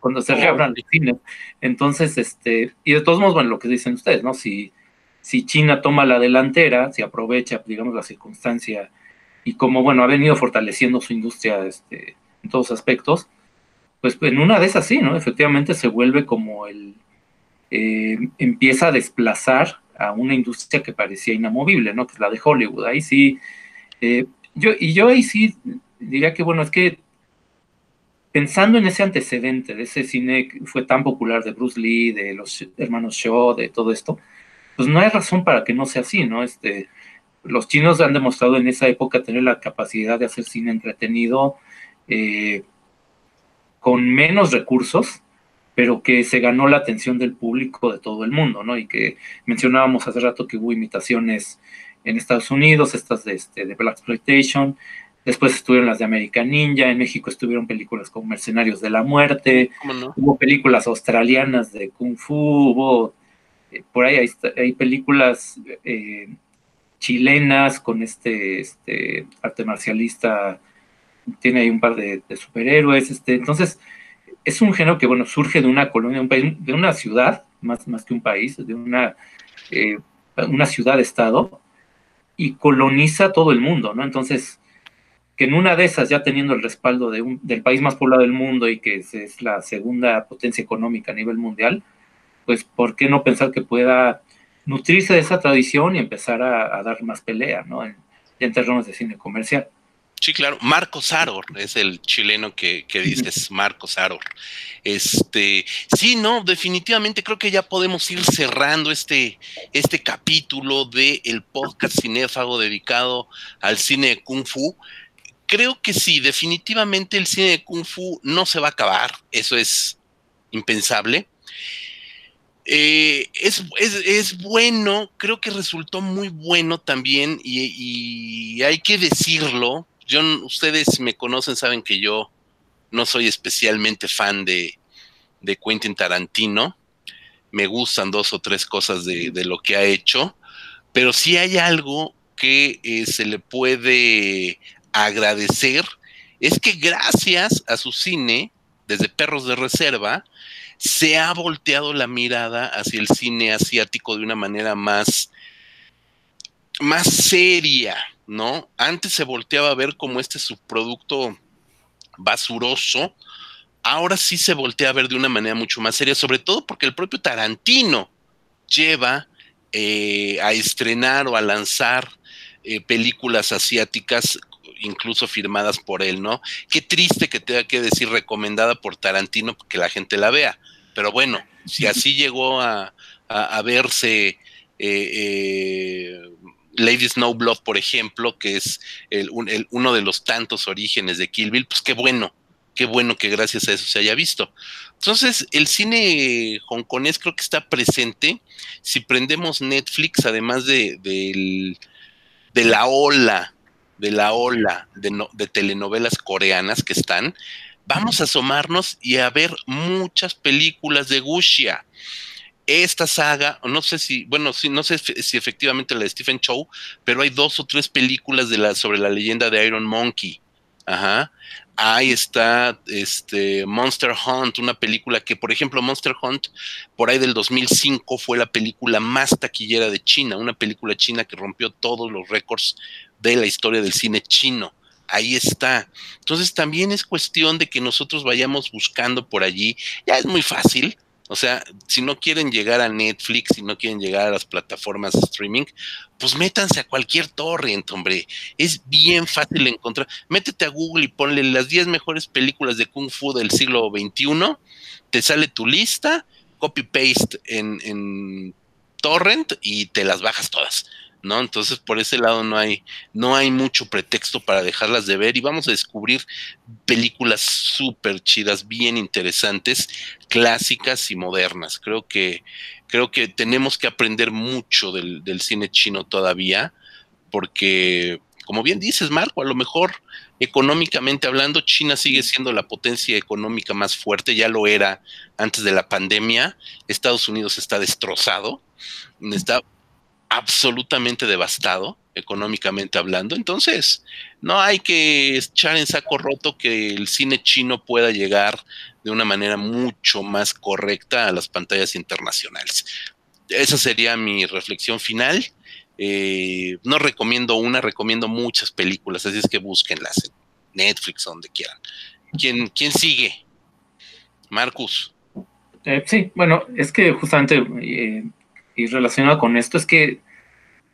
cuando se reabran los cines. Entonces, este, y de todos modos, bueno, lo que dicen ustedes, ¿no? Si, si China toma la delantera, si aprovecha, digamos, la circunstancia y como, bueno, ha venido fortaleciendo su industria este, en todos aspectos, pues en una de esas sí, ¿no? Efectivamente se vuelve como el, eh, empieza a desplazar a una industria que parecía inamovible, ¿no? Que es la de Hollywood. Ahí sí, eh, yo, y yo ahí sí diría que, bueno, es que pensando en ese antecedente de ese cine que fue tan popular de Bruce Lee, de los hermanos Shaw, de todo esto, pues no hay razón para que no sea así, ¿no? Este, los chinos han demostrado en esa época tener la capacidad de hacer cine entretenido eh, con menos recursos, pero que se ganó la atención del público de todo el mundo, ¿no? Y que mencionábamos hace rato que hubo imitaciones en Estados Unidos, estas de, este, de Black Exploitation, Después estuvieron las de American Ninja, en México estuvieron películas como Mercenarios de la Muerte, hubo películas australianas de Kung Fu, hubo, eh, por ahí hay, películas eh, chilenas con este, este, arte marcialista, tiene ahí un par de, superhéroes, este, entonces es un género que, bueno, surge de una colonia, un país, de una ciudad, más, más que un país, de una, eh, una ciudad-estado, y coloniza todo el mundo, ¿no? Entonces, que en una de esas, ya teniendo el respaldo de un, del país más poblado del mundo y que es, la segunda potencia económica a nivel mundial, pues, ¿por qué no pensar que pueda nutrirse de esa tradición y empezar a, dar más pelea, ¿no? En, en terrenos de cine comercial. Sí, claro. Marcos Aror es el chileno que, que dices, Marcos Aror. Este, sí, no, definitivamente creo que ya podemos ir cerrando este, este capítulo del el podcast cinéfago dedicado al cine de Kung Fu. Creo que sí, definitivamente el cine de Kung Fu no se va a acabar, eso es impensable. Eh, es, bueno, creo que resultó muy bueno también y, hay que decirlo. Yo, ustedes me conocen, saben que yo no soy especialmente fan de, de Quentin Tarantino. Me gustan dos o tres cosas de, lo que ha hecho, pero si hay algo que eh, se le puede agradecer, es que gracias a su cine, desde Perros de Reserva, se ha volteado la mirada hacia el cine asiático de una manera más, más seria, ¿no? Antes se volteaba a ver como este subproducto basuroso, ahora sí se voltea a ver de una manera mucho más seria, sobre todo porque el propio Tarantino lleva eh, a estrenar o a lanzar eh, películas asiáticas incluso firmadas por él, ¿no? Qué triste que tenga que decir recomendada por Tarantino porque la gente la vea. Pero bueno, si así llegó a, verse eh, eh, Lady Snowblood, por ejemplo, que es uno de los tantos orígenes de Kill Bill, pues qué bueno, qué bueno que gracias a eso se haya visto. Entonces, el cine hongkonés creo que está presente. Si prendemos Netflix, además de, de la ola de la ola de, telenovelas coreanas que están, vamos a asomarnos y a ver muchas películas de Gushia. Esta saga, no sé si, bueno, no sé si efectivamente la de Stephen Chow, pero hay dos o tres películas sobre la leyenda de Iron Monkey. Ajá. Ahí está este Monster Hunt, una película que, por ejemplo, Monster Hunt, por ahí del 2005, fue la película más taquillera de China, una película china que rompió todos los récords de la historia del cine chino. Ahí está. Entonces también es cuestión de que nosotros vayamos buscando por allí. Ya es muy fácil. O sea, si no quieren llegar a Netflix, si no quieren llegar a las plataformas de streaming, pues métanse a cualquier torrent, hombre. Es bien fácil encontrar. Métete a Google y ponle las 10 mejores películas de Kung Fu del siglo XXI. Te sale tu lista, copy-paste en, en torrent y te las bajas todas. ¿No? Entonces, por ese lado no hay, no hay mucho pretexto para dejarlas de ver y vamos a descubrir películas súper chidas, bien interesantes, clásicas y modernas. Creo que, creo que tenemos que aprender mucho del, del cine chino todavía, porque, como bien dices, Marco, a lo mejor económicamente hablando, China sigue siendo la potencia económica más fuerte, ya lo era antes de la pandemia. Estados Unidos está destrozado, está absolutamente devastado económicamente hablando. Entonces, no hay que echar en saco roto que el cine chino pueda llegar de una manera mucho más correcta a las pantallas internacionales. Esa sería mi reflexión final. Eh, no recomiendo una, recomiendo muchas películas, así es que búsquenlas en Netflix, donde quieran. ¿Quién, quién sigue? Marcus. Eh, sí, bueno, es que justamente eh, y relacionado con esto es que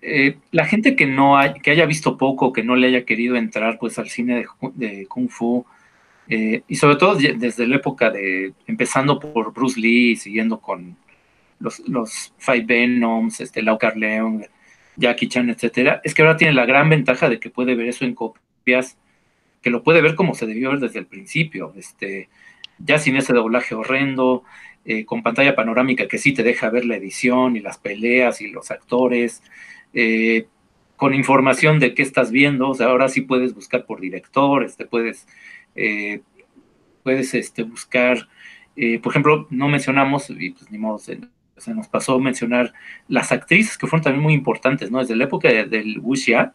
eh, la gente que no hay, que haya visto poco, que no le haya querido entrar pues al cine de, kung fu eh, y sobre todo desde la época de empezando por Bruce Lee, siguiendo con los, los Five Venoms, este Lau Carleon, Jackie Chan, etcétera, es que ahora tiene la gran ventaja de que puede ver eso en copias, que lo puede ver como se debió ver desde el principio, este, ya sin ese doblaje horrendo, eh, con pantalla panorámica que sí te deja ver la edición y las peleas y los actores. Eh, con información de qué estás viendo, o sea, ahora sí puedes buscar por director, este, puedes, eh, puedes este, buscar, por ejemplo, no mencionamos, y pues ni modo, se, nos pasó mencionar las actrices que fueron también muy importantes, ¿no? Desde la época del wuxia,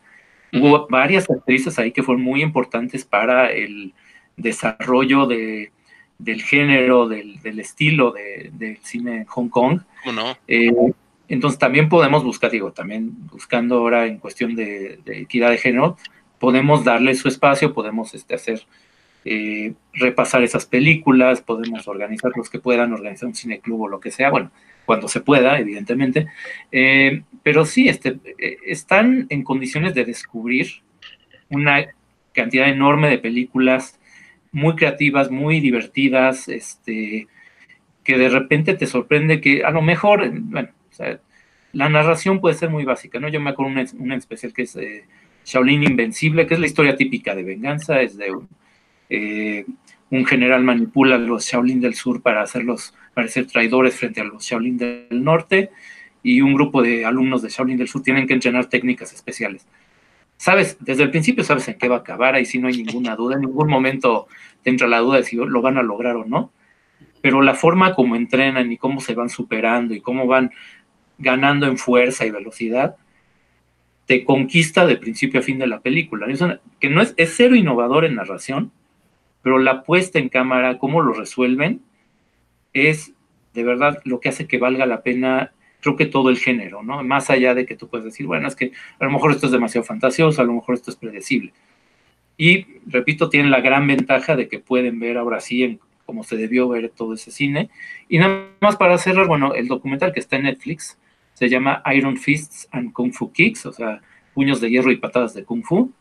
hubo varias actrices ahí que fueron muy importantes para el desarrollo de, del género, del, estilo del cine en Hong Kong. no? Eh, entonces también podemos buscar, digo, también buscando ahora en cuestión de, equidad de género, podemos darle su espacio, podemos este, hacer, eh, repasar esas películas, podemos organizar los que puedan, organizar un cineclub o lo que sea, bueno, cuando se pueda, evidentemente. Eh, pero sí, este, están en condiciones de descubrir una cantidad enorme de películas muy creativas, muy divertidas, este, que de repente te sorprende que a lo mejor, bueno, la narración puede ser muy básica, ¿no? Yo me acuerdo una, una especial que es eh, Shaolin Invencible, que es la historia típica de venganza, es de un, eh, un general manipula a los Shaolin del sur para hacerlos parecer traidores frente a los Shaolin del norte y un grupo de alumnos de Shaolin del sur tienen que entrenar técnicas especiales. Sabes, desde el principio sabes en qué va a acabar, ahí sí no hay ninguna duda, en ningún momento te entra la duda de si lo van a lograr o no, pero la forma como entrenan y cómo se van superando y cómo van ganando en fuerza y velocidad, te conquista de principio a fin de la película. que no es, es cero innovador en narración, pero la puesta en cámara, cómo lo resuelven, es de verdad lo que hace que valga la pena, creo que todo el género, ¿no? Más allá de que tú puedes decir, bueno, es que a lo mejor esto es demasiado fantasioso, a lo mejor esto es predecible. Y, repito, tienen la gran ventaja de que pueden ver ahora sí en, como se debió ver todo ese cine. Y nada más para cerrar, bueno, el documental que está en Netflix, se llama Iron Fists and Kung Fu Kicks, o sea, puños de hierro y patadas de Kung Fu.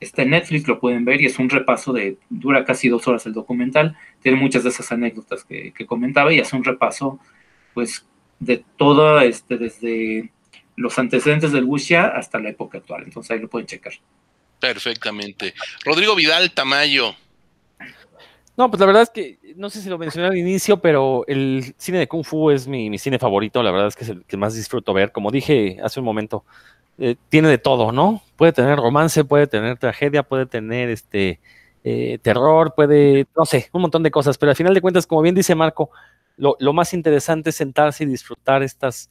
Está en Netflix, lo pueden ver y es un repaso de, dura casi dos horas el documental, tiene muchas de esas anécdotas que, comentaba y hace un repaso, pues, de todo, este, desde los antecedentes del wuxia hasta la época actual. Entonces ahí lo pueden checar. Perfectamente. Rodrigo Vidal Tamayo, no, pues la verdad es que no sé si lo mencioné al inicio, pero el cine de Kung Fu es mi, cine favorito. La verdad es que es el que más disfruto ver. Como dije hace un momento, eh, tiene de todo, ¿no? Puede tener romance, puede tener tragedia, puede tener este eh, terror, puede, no sé, un montón de cosas. Pero al final de cuentas, como bien dice Marco, lo, lo más interesante es sentarse y disfrutar estas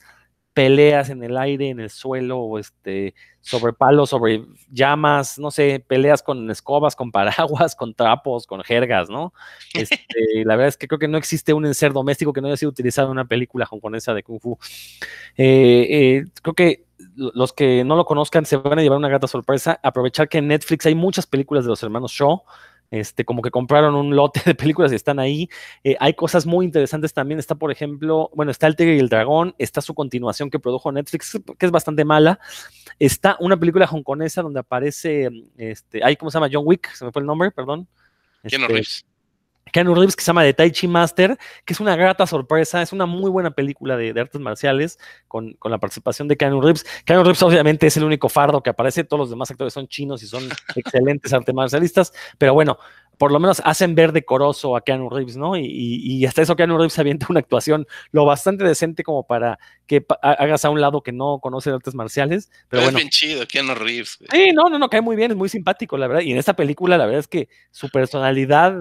peleas en el aire, en el suelo, o este, sobre palos, sobre llamas, no sé, peleas con escobas, con paraguas, con trapos, con jergas, ¿no? Este, la verdad es que creo que no existe un enser doméstico que no haya sido utilizado en una película hongkonesa de Kung Fu. Eh, eh, creo que los que no lo conozcan se van a llevar una grata sorpresa. Aprovechar que en Netflix hay muchas películas de los hermanos Shaw. Este, como que compraron un lote de películas y están ahí. Eh, hay cosas muy interesantes también. Está, por ejemplo, bueno, está El Tigre y el Dragón, está su continuación que produjo Netflix, que es bastante mala. Está una película hongkonesa donde aparece, este, ahí, ¿cómo se llama? John Wick, se me fue el nombre, perdón. Este, Reeves. Keanu Reeves, que se llama The Tai Chi Master, que es una grata sorpresa, es una muy buena película de, artes marciales con, con, la participación de Keanu Reeves. Keanu Reeves obviamente es el único fardo que aparece, todos los demás actores son chinos y son excelentes artes marcialistas, pero bueno, por lo menos hacen ver decoroso a Keanu Reeves, ¿no? Y, hasta eso Keanu Reeves avienta una actuación lo bastante decente como para que hagas a un lado que no conoce artes marciales. Pero, bueno. es bien chido, Keanu Reeves. Sí, no, no, no, cae muy bien, es muy simpático, la verdad. Y en esta película, la verdad es que su personalidad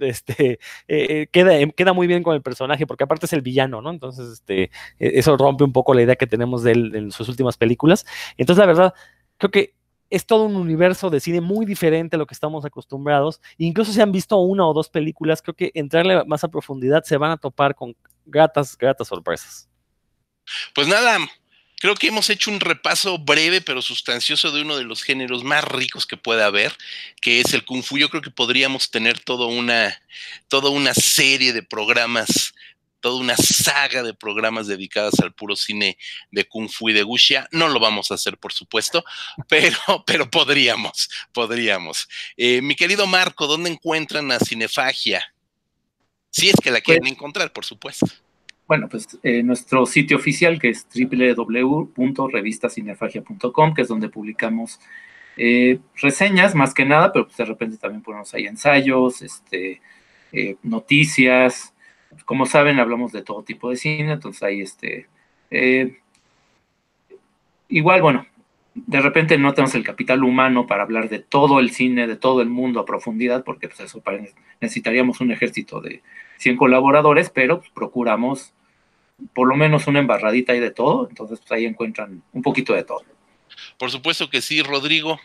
este, eh, eh, queda, em, queda muy bien con el personaje, porque aparte es el villano, ¿no? Entonces, este, e, eso rompe un poco la idea que tenemos de él en sus últimas películas. Entonces, la verdad, creo que es todo un universo de cine muy diferente a lo que estamos acostumbrados. Incluso si han visto una o dos películas, creo que entrarle más a profundidad se van a topar con gratas, gratas sorpresas. Pues nada, creo que hemos hecho un repaso breve pero sustancioso de uno de los géneros más ricos que puede haber, que es el kung fu. Yo creo que podríamos tener una, toda una serie de programas toda una saga de programas dedicadas al puro cine de Kung Fu y de Wuxia. No lo vamos a hacer, por supuesto, pero, pero podríamos, podríamos. Eh, mi querido Marco, ¿dónde encuentran a Cinefagia? Si es que la quieren pues encontrar, por supuesto. Bueno, pues eh, nuestro sitio oficial que es www.revistacinefagia.com, que es donde publicamos eh, reseñas más que nada, pero pues de repente también ponemos ahí ensayos, este, noticias, como saben, hablamos de todo tipo de cine, entonces ahí este. Eh, igual, bueno, de repente no tenemos el capital humano para hablar de todo el cine, de todo el mundo a profundidad, porque pues eso necesitaríamos un ejército de 100 colaboradores, pero pues, procuramos por lo menos una embarradita ahí de todo, entonces pues, ahí encuentran un poquito de todo. Por supuesto que sí, Rodrigo.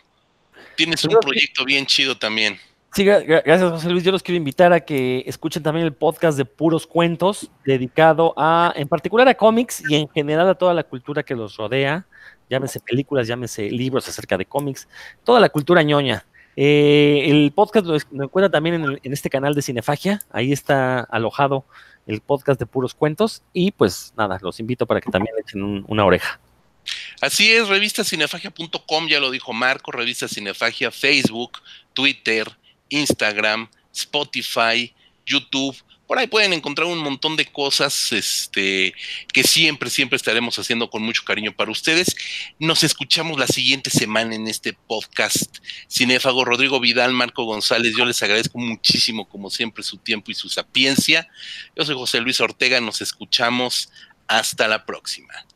Tienes un proyecto bien chido también. Sí, gracias José Luis. Yo los quiero invitar a que escuchen también el podcast de Puros Cuentos, dedicado a, en particular a cómics y en general a toda la cultura que los rodea llámese películas, llámese libros acerca de cómics, toda la cultura ñoña. Eh, el podcast lo, encuentra también en, este canal de Cinefagia, ahí está alojado el podcast de puros cuentos y pues nada, los invito para que también echen una oreja. Así es, revistacinefagia.com, ya lo dijo Marco, revista Cinefagia, Facebook, Twitter, Instagram, Spotify, YouTube por ahí pueden encontrar un montón de cosas este, que siempre, siempre estaremos haciendo con mucho cariño para ustedes. Nos escuchamos la siguiente semana en este podcast Cinéfago. Rodrigo Vidal, Marco González, yo les agradezco muchísimo, como siempre, su tiempo y su sapiencia. Yo soy José Luis Ortega, nos escuchamos. Hasta la próxima.